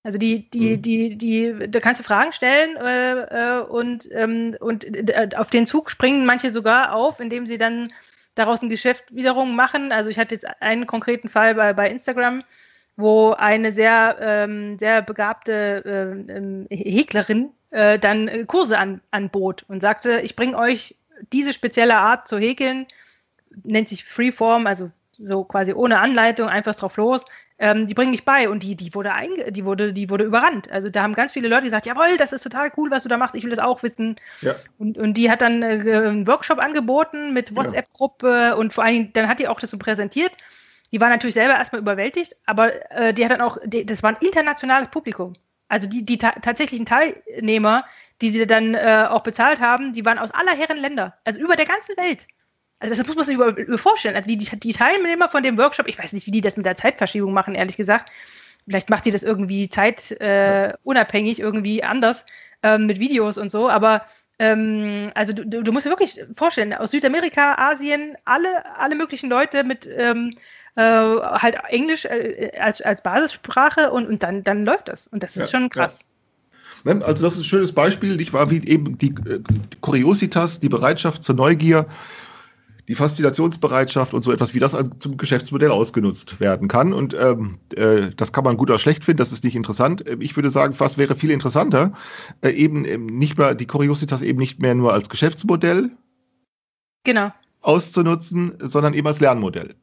Also die, die, mhm. die, die, da kannst du Fragen stellen äh, äh, und, ähm, und äh, auf den Zug springen manche sogar auf, indem sie dann daraus ein Geschäft wiederum machen. Also ich hatte jetzt einen konkreten Fall bei, bei Instagram, wo eine sehr, ähm, sehr begabte äh, ähm, Häklerin äh, dann Kurse an, anbot und sagte, ich bringe euch diese spezielle Art zu häkeln, nennt sich Freeform, also so quasi ohne Anleitung, einfach drauf los ähm, die bringen dich bei und die, die wurde einge die wurde, die wurde überrannt. Also da haben ganz viele Leute gesagt, jawohl, das ist total cool, was du da machst, ich will das auch wissen. Ja. Und, und die hat dann äh, einen Workshop angeboten mit WhatsApp-Gruppe und vor allen Dingen, dann hat die auch das so präsentiert. Die war natürlich selber erstmal überwältigt, aber äh, die hat dann auch, die, das war ein internationales Publikum. Also die, die ta tatsächlichen Teilnehmer, die sie dann äh, auch bezahlt haben, die waren aus aller Herren Länder, also über der ganzen Welt. Also das muss man sich über, über vorstellen. Also die, die Teilnehmer von dem Workshop, ich weiß nicht, wie die das mit der Zeitverschiebung machen, ehrlich gesagt. Vielleicht macht die das irgendwie zeitunabhängig, äh, irgendwie anders ähm, mit Videos und so. Aber ähm, also du, du musst dir wirklich vorstellen, aus Südamerika, Asien, alle, alle möglichen Leute mit ähm, äh, halt Englisch äh, als, als Basissprache und, und dann, dann läuft das. Und das ist ja, schon krass. Ja. Ne, also das ist ein schönes Beispiel, ich war wie eben die, die Kuriositas, die Bereitschaft zur Neugier, die Faszinationsbereitschaft und so etwas, wie das zum Geschäftsmodell ausgenutzt werden kann. Und ähm, äh, das kann man gut oder schlecht finden, das ist nicht interessant. Ähm, ich würde sagen, was wäre viel interessanter, äh, eben ähm, nicht mehr die Curiositas eben nicht mehr nur als Geschäftsmodell genau. auszunutzen, sondern eben als Lernmodell.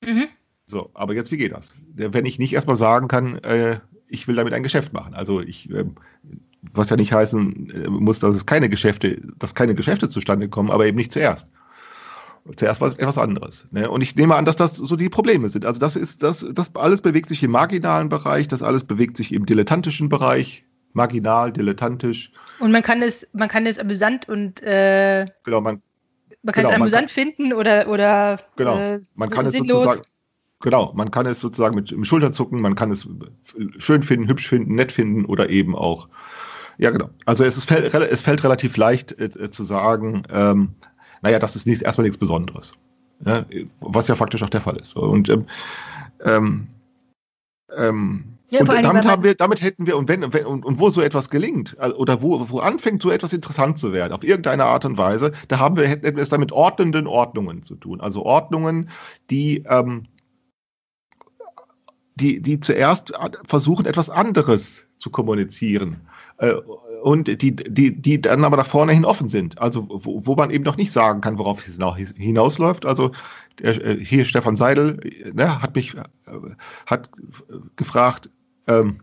Mhm. So, aber jetzt, wie geht das? Wenn ich nicht erstmal sagen kann, äh, ich will damit ein Geschäft machen. Also ich, äh, was ja nicht heißen äh, muss, dass es keine Geschäfte, dass keine Geschäfte zustande kommen, aber eben nicht zuerst. Zuerst war es etwas anderes. Ne? Und ich nehme an, dass das so die Probleme sind. Also das ist, das, das alles bewegt sich im marginalen Bereich, das alles bewegt sich im dilettantischen Bereich, marginal, dilettantisch. Und man kann es, man kann es amüsant und äh, genau, man, man kann genau, es amüsant kann, finden oder oder genau, äh, man kann sinnlos. es sozusagen Genau, man kann es sozusagen mit dem Schulterzucken, man kann es schön finden, hübsch finden, nett finden oder eben auch. Ja, genau. Also es, ist, es fällt relativ leicht äh, zu sagen, ähm, naja, das ist nichts, erstmal nichts Besonderes. Ja, was ja faktisch auch der Fall ist. Und ähm, ähm, ähm ja, und damit, haben wir, damit hätten wir, und wenn, wenn und, und, wo so etwas gelingt, oder wo, wo anfängt, so etwas interessant zu werden, auf irgendeine Art und Weise, da haben wir, hätten wir es damit ordnenden Ordnungen zu tun. Also Ordnungen, die, ähm, die, die zuerst versuchen, etwas anderes zu kommunizieren. Äh, und die, die, die dann aber nach vorne hin offen sind. Also wo, wo man eben noch nicht sagen kann, worauf es hinausläuft. Also äh, hier Stefan Seidel ne, hat mich äh, hat gefragt, ähm,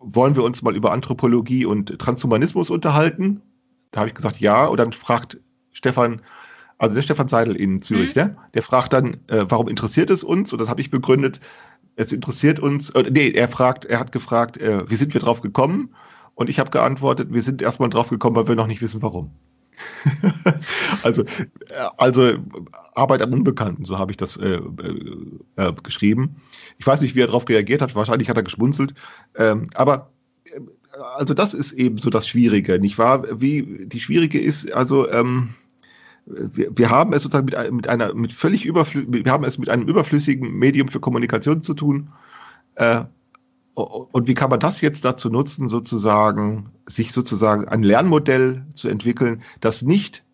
wollen wir uns mal über Anthropologie und Transhumanismus unterhalten? Da habe ich gesagt, ja. Und dann fragt Stefan, also der Stefan Seidel in Zürich, mhm. ne? der fragt dann, äh, warum interessiert es uns? Und dann habe ich begründet, es interessiert uns, äh, nee, er fragt, er hat gefragt, äh, wie sind wir drauf gekommen? Und ich habe geantwortet, wir sind erstmal drauf gekommen, weil wir noch nicht wissen, warum. also, äh, also Arbeit am Unbekannten, so habe ich das äh, äh, äh, geschrieben. Ich weiß nicht, wie er darauf reagiert hat, wahrscheinlich hat er geschmunzelt. Ähm, aber äh, also das ist eben so das Schwierige, nicht wahr? Wie die Schwierige ist, also ähm, wir, wir haben es sozusagen mit, mit einer mit völlig überflüssigen, wir haben es mit einem überflüssigen Medium für Kommunikation zu tun. Und wie kann man das jetzt dazu nutzen, sozusagen, sich sozusagen ein Lernmodell zu entwickeln, das nicht,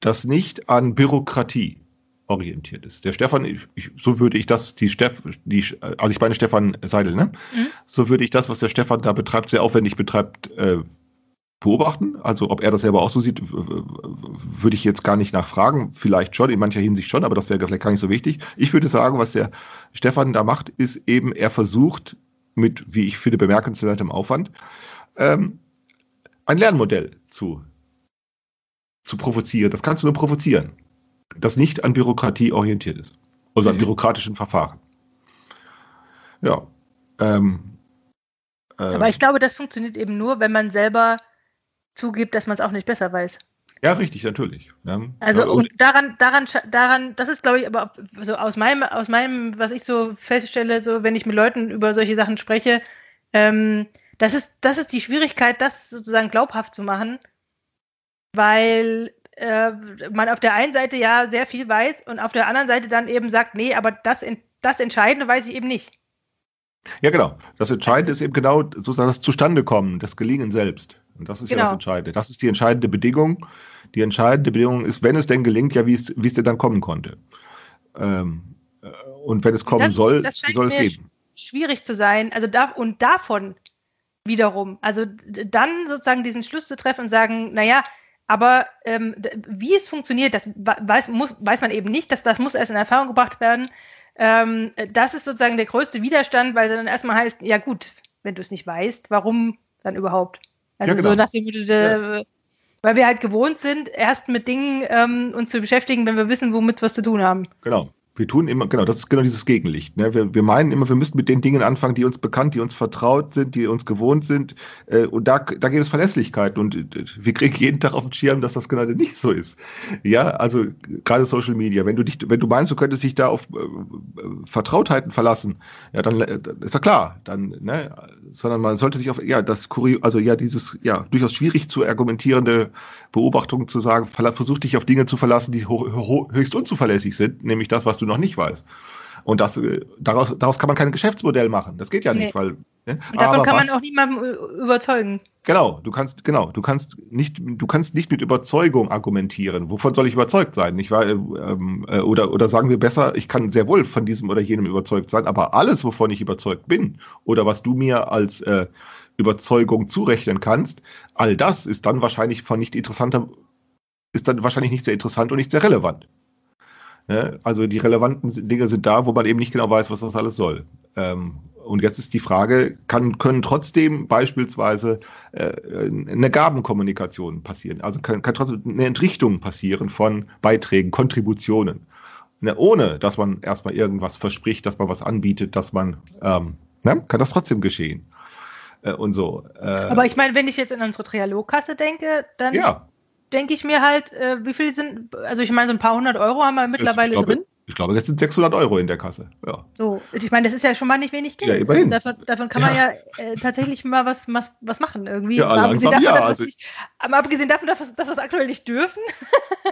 das nicht an Bürokratie orientiert ist. Der Stefan, ich, so würde ich das, die Steff, die, also ich meine Stefan Seidel, ne? Mhm. So würde ich das, was der Stefan da betreibt, sehr aufwendig betreibt, äh, beobachten. Also ob er das selber auch so sieht, würde ich jetzt gar nicht nachfragen. Vielleicht schon, in mancher Hinsicht schon, aber das wäre vielleicht gar nicht so wichtig. Ich würde sagen, was der Stefan da macht, ist eben, er versucht mit, wie ich finde, bemerkenswertem Aufwand, ähm, ein Lernmodell zu, zu provozieren. Das kannst du nur provozieren, das nicht an Bürokratie orientiert ist. Also an mhm. bürokratischen Verfahren. Ja. Ähm, äh, Aber ich glaube, das funktioniert eben nur, wenn man selber zugibt, dass man es auch nicht besser weiß. Ja, richtig, natürlich. Ja. Also und daran, daran, daran, das ist, glaube ich, aber so aus meinem, aus meinem, was ich so feststelle, so wenn ich mit Leuten über solche Sachen spreche, ähm, das ist, das ist die Schwierigkeit, das sozusagen glaubhaft zu machen, weil äh, man auf der einen Seite ja sehr viel weiß und auf der anderen Seite dann eben sagt, nee, aber das, das Entscheidende weiß ich eben nicht. Ja, genau. Das Entscheidende ist eben genau sozusagen das Zustandekommen, das Gelingen selbst. Und das ist genau. ja das genau. Entscheidende. Das ist die entscheidende Bedingung. Die entscheidende Bedingung ist, wenn es denn gelingt, ja, wie es, wie es denn dann kommen konnte. Ähm, äh, und wenn es kommen das, soll, das wie soll es gehen? Schwierig zu sein. Also da, und davon wiederum, also dann sozusagen diesen Schluss zu treffen und sagen, naja, aber ähm, wie es funktioniert, das weiß, muss, weiß man eben nicht, das, das muss erst in Erfahrung gebracht werden. Ähm, das ist sozusagen der größte Widerstand, weil dann erstmal heißt, ja gut, wenn du es nicht weißt, warum dann überhaupt? Also ja, genau. so nach dem Motto, ja. Weil wir halt gewohnt sind, erst mit Dingen ähm, uns zu beschäftigen, wenn wir wissen, womit wir was zu tun haben. Genau wir tun immer, genau, das ist genau dieses Gegenlicht. Ne? Wir, wir meinen immer, wir müssten mit den Dingen anfangen, die uns bekannt, die uns vertraut sind, die uns gewohnt sind. Äh, und da, da gibt es Verlässlichkeit. Und äh, wir kriegen jeden Tag auf den Schirm, dass das gerade nicht so ist. Ja, also gerade Social Media. Wenn du dich, wenn du meinst, du könntest dich da auf äh, Vertrautheiten verlassen, ja, dann äh, ist ja klar. Dann, ne, sondern man sollte sich auf ja das Kurio, also ja dieses ja durchaus schwierig zu argumentierende Beobachtung zu sagen, versuch dich auf Dinge zu verlassen, die höchst unzuverlässig sind, nämlich das, was du noch nicht weißt. Und das, äh, daraus, daraus kann man kein Geschäftsmodell machen. Das geht ja nee. nicht, weil. Ne? Und davon Aber kann was, man auch niemandem überzeugen. Genau, du kannst, genau, du kannst nicht, du kannst nicht mit Überzeugung argumentieren. Wovon soll ich überzeugt sein? Nicht wahr? Ähm, äh, oder, oder sagen wir besser, ich kann sehr wohl von diesem oder jenem überzeugt sein, aber alles, wovon ich überzeugt bin, oder was du mir als äh, Überzeugung zurechnen kannst, all das ist dann wahrscheinlich von nicht interessanter, ist dann wahrscheinlich nicht sehr interessant und nicht sehr relevant. Ne? Also die relevanten Dinge sind da, wo man eben nicht genau weiß, was das alles soll. Ähm, und jetzt ist die Frage, kann, können trotzdem beispielsweise äh, eine Gabenkommunikation passieren? Also kann, kann trotzdem eine Entrichtung passieren von Beiträgen, Kontributionen. Ne? Ohne, dass man erstmal irgendwas verspricht, dass man was anbietet, dass man, ähm, ne? kann das trotzdem geschehen. Äh, und so. Äh, Aber ich meine, wenn ich jetzt in unsere Trialogkasse denke, dann ja. Denke ich mir halt, äh, wie viel sind, also ich meine, so ein paar hundert Euro haben wir mittlerweile ich glaube, drin. Ich glaube, jetzt sind 600 Euro in der Kasse. Ja. So, ich meine, das ist ja schon mal nicht wenig Geld. Ja, immerhin. Davon, davon kann man ja, äh, tatsächlich mal was, was, was machen irgendwie. Ja, Mal abgesehen langsam davon, ja, dass also- nicht, aber abgesehen davon, dass, wir- dass wir es aktuell nicht dürfen.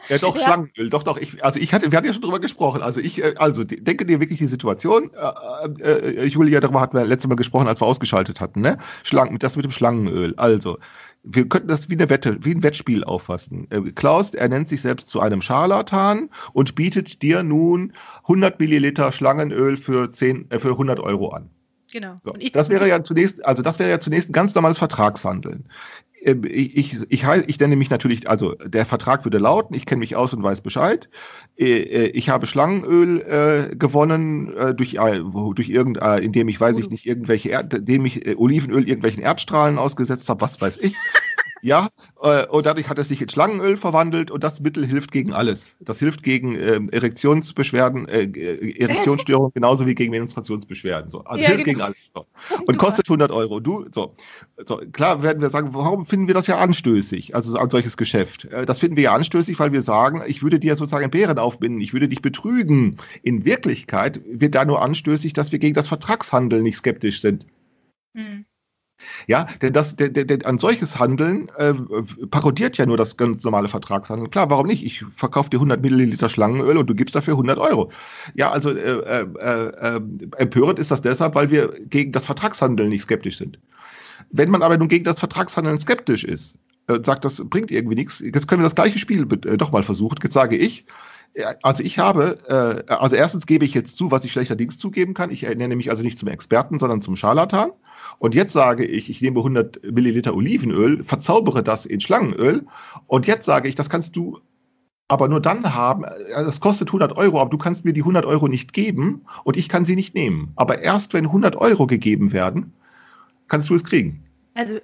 Ja, doch, Ja. Schlangenöl, doch, doch. Ich, also ich hatte, wir hatten ja schon drüber gesprochen. Also ich, äh, also denke dir wirklich die Situation, äh, äh, Julia, darüber hatten wir letztes Mal gesprochen, als wir ausgeschaltet hatten, ne? Schlangen, das mit dem Schlangenöl. Also, wir könnten das wie eine Wette, wie ein Wettspiel auffassen. Äh, Klaus, er nennt sich selbst zu einem Scharlatan und bietet dir nun 100 Milliliter Schlangenöl für 10, äh, für 100 Euro an. Genau. So, Und ich, das wäre ja zunächst, also das wäre ja zunächst ein ganz normales Vertragshandeln. Ähm, Ich, ich, ich, ich nenne mich natürlich, also der Vertrag würde lauten, ich kenne mich aus und weiß Bescheid. Äh, äh, Ich habe Schlangenöl äh, gewonnen äh, durch, äh, durch irgend, äh, indem ich weiß ich nicht irgendwelche, Erd, indem ich äh, Olivenöl irgendwelchen Erdstrahlen ausgesetzt habe, was weiß ich. Ja, äh, und dadurch hat es sich in Schlangenöl verwandelt und das Mittel hilft gegen alles. Das hilft gegen ähm, Erektionsbeschwerden, äh, äh, Erektionsstörungen genauso wie gegen Menstruationsbeschwerden. So. Also Ja, hilft genau. gegen alles. So. Und kostet 100 Euro. Du, so. so. Klar werden wir sagen, warum finden wir das ja anstößig, also ein solches Geschäft? Äh, Das finden wir ja anstößig, weil wir sagen, ich würde dir sozusagen Bären aufbinden, ich würde dich betrügen. In Wirklichkeit wird da nur anstößig, dass wir gegen das Vertragshandeln nicht skeptisch sind. Hm. Ja, denn das, der, der, der, ein solches Handeln äh, parodiert ja nur das ganz normale Vertragshandeln. Klar, warum nicht? Ich verkaufe dir 100 Milliliter Schlangenöl und du gibst dafür 100 Euro. Ja, also äh, äh, äh, empörend ist das deshalb, weil wir gegen das Vertragshandeln nicht skeptisch sind. Wenn man aber nun gegen das Vertragshandeln skeptisch ist, äh, sagt, das bringt irgendwie nichts, jetzt können wir das gleiche Spiel äh, doch mal versuchen. Jetzt sage ich, also ich habe, äh, also erstens gebe ich jetzt zu, was ich schlechterdings zugeben kann. Ich nenne mich also nicht zum Experten, sondern zum Scharlatan. Und jetzt sage ich, ich nehme 100 Milliliter Olivenöl, verzaubere das in Schlangenöl. Und jetzt sage ich, das kannst du aber nur dann haben, äh, das kostet 100 Euro, aber du kannst mir die 100 Euro nicht geben und ich kann sie nicht nehmen. Aber erst wenn 100 Euro gegeben werden, kannst du es kriegen. Also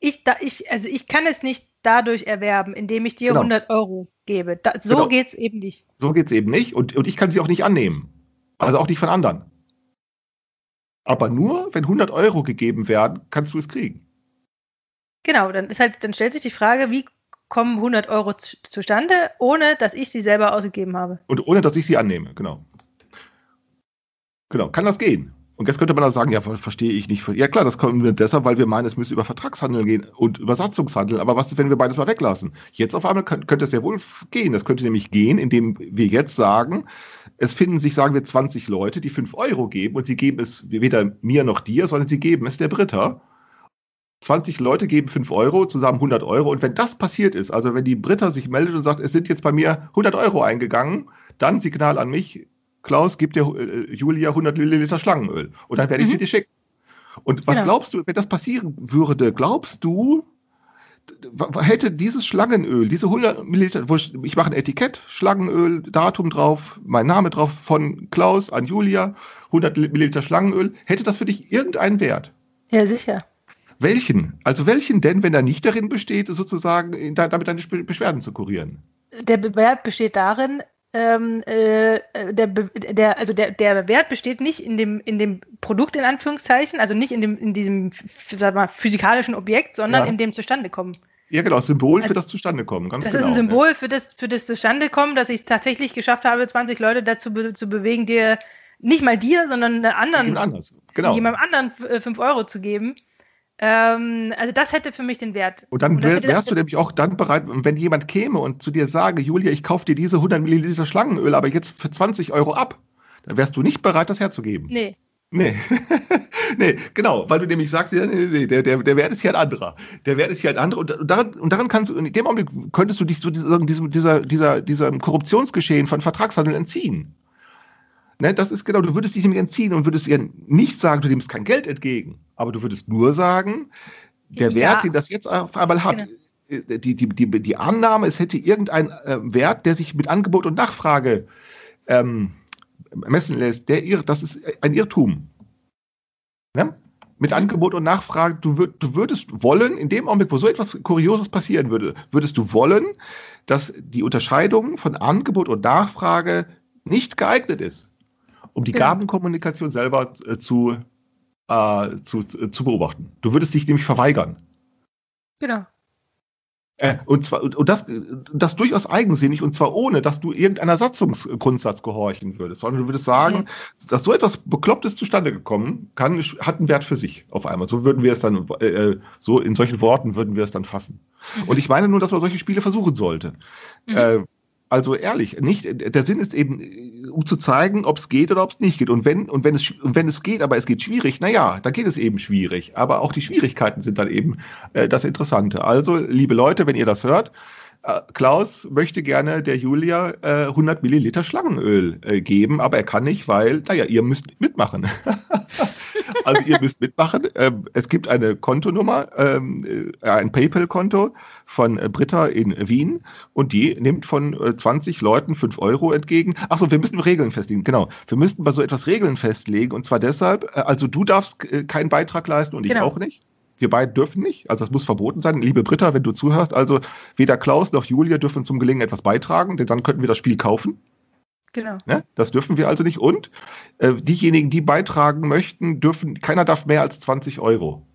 ich, da, ich, also ich kann es nicht dadurch erwerben, indem ich dir Genau. 100 Euro gebe. Da, so Genau. geht's eben nicht. So geht's eben nicht und, und ich kann sie auch nicht annehmen. Also auch nicht von anderen. Aber nur, wenn 100 Euro gegeben werden, kannst du es kriegen. Genau, dann ist halt, dann stellt sich die Frage, wie kommen 100 Euro zu, zustande, ohne dass ich sie selber ausgegeben habe. Und ohne, dass ich sie annehme, genau. Genau, kann das gehen? Und jetzt könnte man da sagen, ja, ver- verstehe ich nicht. Ja klar, das kommen wir deshalb, weil wir meinen, es müsste über Vertragshandel gehen und über Satzungshandel. Aber was ist, wenn wir beides mal weglassen? Jetzt auf einmal könnte, es ja wohl gehen. Das könnte nämlich gehen, indem wir jetzt sagen, es finden sich, sagen wir, 20 Leute, die 5 Euro geben und sie geben es weder mir noch dir, sondern sie geben es der Britta. 20 Leute geben 5 Euro, zusammen 100 Euro. Und wenn das passiert ist, also wenn die Britta sich meldet und sagt, es sind jetzt bei mir 100 Euro eingegangen, dann Signal an mich, Klaus, gib dir äh, Julia 100 Milliliter Schlangenöl. Und dann werde ich Mhm. sie dir schicken. Und was Genau. glaubst du, wenn das passieren würde, glaubst du, hätte dieses Schlangenöl, diese 100 Milliliter, wo ich, ich mache ein Etikett, Schlangenöl, Datum drauf, mein Name drauf, von Klaus an Julia, 100 Milliliter Schlangenöl, hätte das für dich irgendeinen Wert? Ja, sicher. Welchen? Also welchen denn, wenn er nicht darin besteht, sozusagen damit deine Be- Beschwerden zu kurieren? Der Wert besteht darin, ähm, äh, der, Be- der, also der, der Wert besteht nicht in dem, in dem Produkt in Anführungszeichen, also nicht in dem, in diesem sag mal, physikalischen Objekt, sondern Ja. in dem Zustandekommen. Ja, genau, Symbol für Also- das Zustandekommen, ganz Das genau. ist ein Symbol für das, für das Zustandekommen, dass ich es tatsächlich geschafft habe, 20 Leute dazu be zu bewegen, dir nicht mal dir, sondern Ja. anderen, Jemand anders. Genau. jemandem anderen 5 Euro zu geben. Ähm, also das hätte für mich den Wert. Und dann wär, wärst du nämlich auch dann bereit, wenn jemand käme und zu dir sage, Julia, ich kaufe dir diese 100 Milliliter Schlangenöl, aber jetzt für 20 Euro ab, dann wärst du nicht bereit, das herzugeben. Nee, Nee. nee, genau, weil du nämlich sagst, ja, nee, nee, der, der, der Wert ist hier ein anderer. Der Wert ist hier ein anderer und, und, daran, und daran kannst du, in dem Augenblick könntest du dich so diesem, diesem, dieser, dieser, dieser Korruptionsgeschehen von Vertragshandel entziehen. Ne, das ist genau, du würdest dich nämlich entziehen und würdest ihr nicht sagen, du nimmst kein Geld entgegen, aber du würdest nur sagen, der Ja. Wert, den das jetzt auf einmal hat, Genau. äh, die, die, die, die Annahme, es hätte irgendeinen äh, Wert, der sich mit Angebot und Nachfrage ähm, messen lässt, der irr, das ist ein Irrtum. Ne? Mit Angebot und Nachfrage, du, würd, du würdest wollen, in dem Augenblick, wo so etwas Kurioses passieren würde, würdest du wollen, dass die Unterscheidung von Angebot und Nachfrage nicht geeignet ist, um die Genau. Gabenkommunikation selber äh, zu, äh, zu, zu beobachten. Du würdest dich nämlich verweigern. genau. Äh, und zwar und das, das durchaus eigensinnig und zwar ohne, dass du irgendeiner Satzungsgrundsatz gehorchen würdest, sondern du würdest sagen, Mhm. dass so etwas Beklopptes zustande gekommen kann, hat einen Wert für sich auf einmal. So würden wir es dann, äh, so in solchen Worten würden wir es dann fassen. Und ich meine nur, dass man solche Spiele versuchen sollte. Mhm. Äh, also ehrlich, nicht, der Sinn ist eben, äh, um zu zeigen, ob es geht oder ob es nicht geht. Und wenn, und wenn es, und wenn es geht, aber es geht schwierig, na ja, dann geht es eben schwierig. Aber auch die Schwierigkeiten sind dann eben äh, das Interessante. Also, liebe Leute, wenn ihr das hört, äh, Klaus möchte gerne der Julia äh, 100 Milliliter Schlangenöl äh, geben, aber er kann nicht, weil, naja, ihr müsst mitmachen. also ihr müsst mitmachen. Ähm, es gibt eine Kontonummer, ähm, äh, ein PayPal-Konto von äh, Britta in Wien und die nimmt von äh, 20 Leuten 5 Euro entgegen. Achso, wir müssen Regeln festlegen, genau. Wir müssten bei so etwas Regeln festlegen und zwar deshalb, äh, also du darfst äh, keinen Beitrag leisten und ich Genau. auch nicht. Wir beide dürfen nicht, also das muss verboten sein. Liebe Britta, wenn du zuhörst, also weder Klaus noch Julia dürfen zum Gelingen etwas beitragen, denn dann könnten wir das Spiel kaufen. Genau. Ne? Das dürfen wir also nicht. Und äh, diejenigen, die beitragen möchten, dürfen, keiner darf mehr als 20 Euro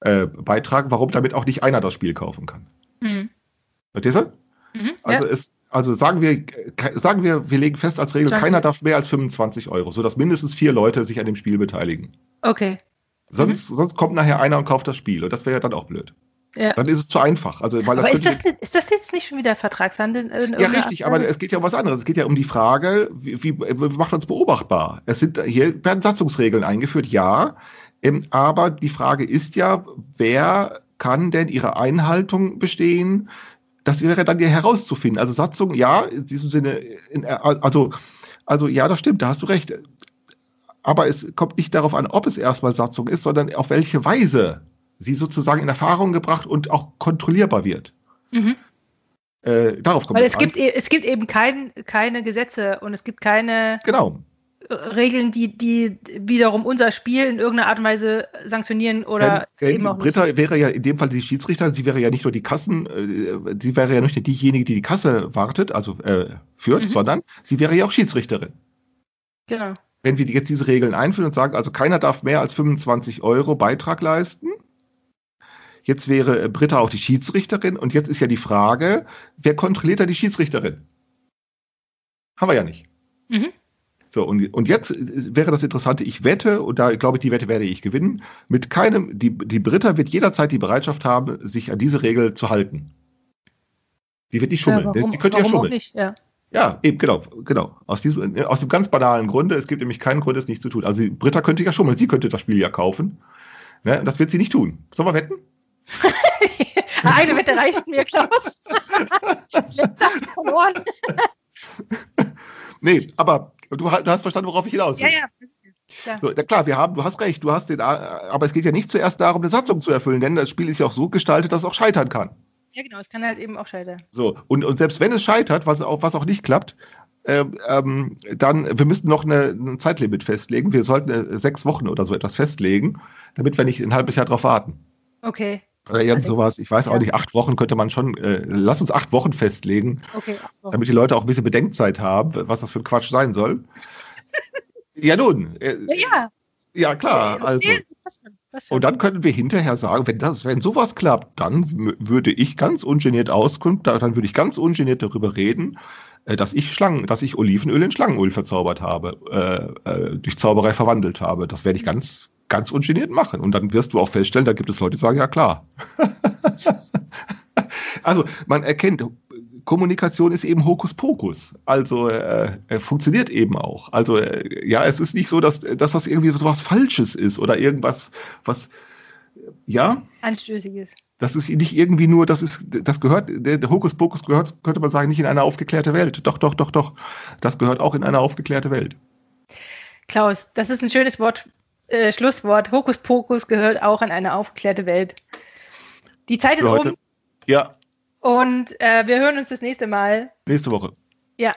äh, beitragen, warum damit auch nicht einer das Spiel kaufen kann. Mhm. Verstehst du? Mhm. Also, ja. es, also sagen wir, sagen wir, wir legen fest als Regel, 20. keiner darf mehr als 25 Euro, sodass mindestens vier Leute sich an dem Spiel beteiligen. Okay. Sonst, sonst kommt nachher einer und kauft das Spiel und das wäre ja dann auch blöd. Ja. Dann ist es zu einfach. Also, weil das Aber ist das, ist das jetzt nicht schon wieder Vertragshandel? Ja, richtig, Art? aber es geht ja um was anderes. Es geht ja um die Frage, wie, wie, wie macht man es beobachtbar? Es sind, hier werden Satzungsregeln eingeführt, ja. Ähm, aber die Frage ist ja, wer kann denn ihre Einhaltung bestehen? Das wäre dann ja herauszufinden. Also Satzung, ja, in diesem Sinne, in, also, also ja, das stimmt, da hast du recht. Aber es kommt nicht darauf an, ob es erstmal Satzung ist, sondern auf welche Weise sie sozusagen in Erfahrung gebracht und auch kontrollierbar wird. Mhm. Äh, darauf kommt Weil es an. gibt, e- es gibt eben kein, keine Gesetze und es gibt keine Genau. äh, Regeln, die, die wiederum unser Spiel in irgendeiner Art und Weise sanktionieren oder Denn, eben auch denn nicht. Britta wäre ja in dem Fall die Schiedsrichter, sie wäre ja nicht nur die Kassen, äh, sie wäre ja nicht nur diejenige, die die Kasse wartet, also äh, führt, Mhm. sondern sie wäre ja auch Schiedsrichterin. Genau. Wenn wir jetzt diese Regeln einführen und sagen, also keiner darf mehr als 25 Euro Beitrag leisten, jetzt wäre äh, Britta auch die Schiedsrichterin und jetzt ist ja die Frage, wer kontrolliert da die Schiedsrichterin? Haben wir ja nicht. Mhm. So, und, und jetzt äh, wäre das Interessante, ich wette, und da glaube ich, die Wette werde ich gewinnen, mit keinem, die, die Britta wird jederzeit die Bereitschaft haben, sich an diese Regel zu halten. Die wird nicht schummeln. Ja, warum, Sie könnte ja schummeln. nicht? Ja. Ja, eben, genau, genau. Aus diesem, aus dem ganz banalen Grunde, es gibt nämlich keinen Grund, es nicht zu tun. Also Britta könnte ja schummeln, sie könnte das Spiel ja kaufen. Ne? Und das wird sie nicht tun. Sollen wir wetten? Eine Wette reicht mir, Klaus. Letzter verloren. Nee, aber du, ha- du hast verstanden, worauf ich hinaus will. Ja, ja. ja. So, klar, wir haben, du hast recht, du hast den, aber es geht ja nicht zuerst darum, eine Satzung zu erfüllen, denn das Spiel ist ja auch so gestaltet, dass es auch scheitern kann. Ja, genau, es kann halt eben auch scheitern. So, und, und selbst wenn es scheitert, was auch, was auch nicht klappt, ähm, ähm, dann, wir müssten noch eine, ein Zeitlimit festlegen. Wir sollten äh, sechs Wochen oder so etwas festlegen, damit wir nicht ein halbes Jahr drauf warten. Okay, Oder irgend sowas. Ich weiß auch Ja. nicht, acht Wochen könnte man schon, äh, lass uns acht Wochen festlegen, okay. Damit die Leute auch ein bisschen Bedenkzeit haben, was das für ein Quatsch sein soll. ja, nun. Äh, Ja, ja. ja, klar. Also. Und dann könnten wir hinterher sagen, wenn das, wenn sowas klappt, dann würde ich ganz ungeniert Auskunft, da- dann würde ich ganz ungeniert darüber reden, äh, dass ich Schlangen, dass ich Olivenöl in Schlangenöl verzaubert habe, äh, äh, durch Zauberei verwandelt habe. Das werde ich ganz, ganz ungeniert machen. Und dann wirst du auch feststellen, da gibt es Leute, die sagen, ja klar. also man erkennt, Kommunikation ist eben Hokuspokus. Also äh, funktioniert eben auch. Also äh, ja, es ist nicht so, dass, dass das irgendwie so was Falsches ist oder irgendwas, was ja, Anstößiges. das ist nicht irgendwie nur, das ist, das gehört, der, der Hokuspokus gehört, könnte man sagen, nicht in eine aufgeklärte Welt. Doch, doch, doch, doch. Das gehört auch in eine aufgeklärte Welt. Klaus, das ist ein schönes Wort, äh, Schlusswort. Hokuspokus gehört auch in eine aufgeklärte Welt. Die Zeit ist um Ja, und äh, wir hören uns das nächste Mal. nächste Woche. Ja.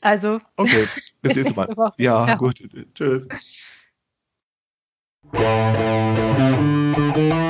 Also, Okay, bis nächste Mal. Woche. Ja, Ja. gut. Tschüss.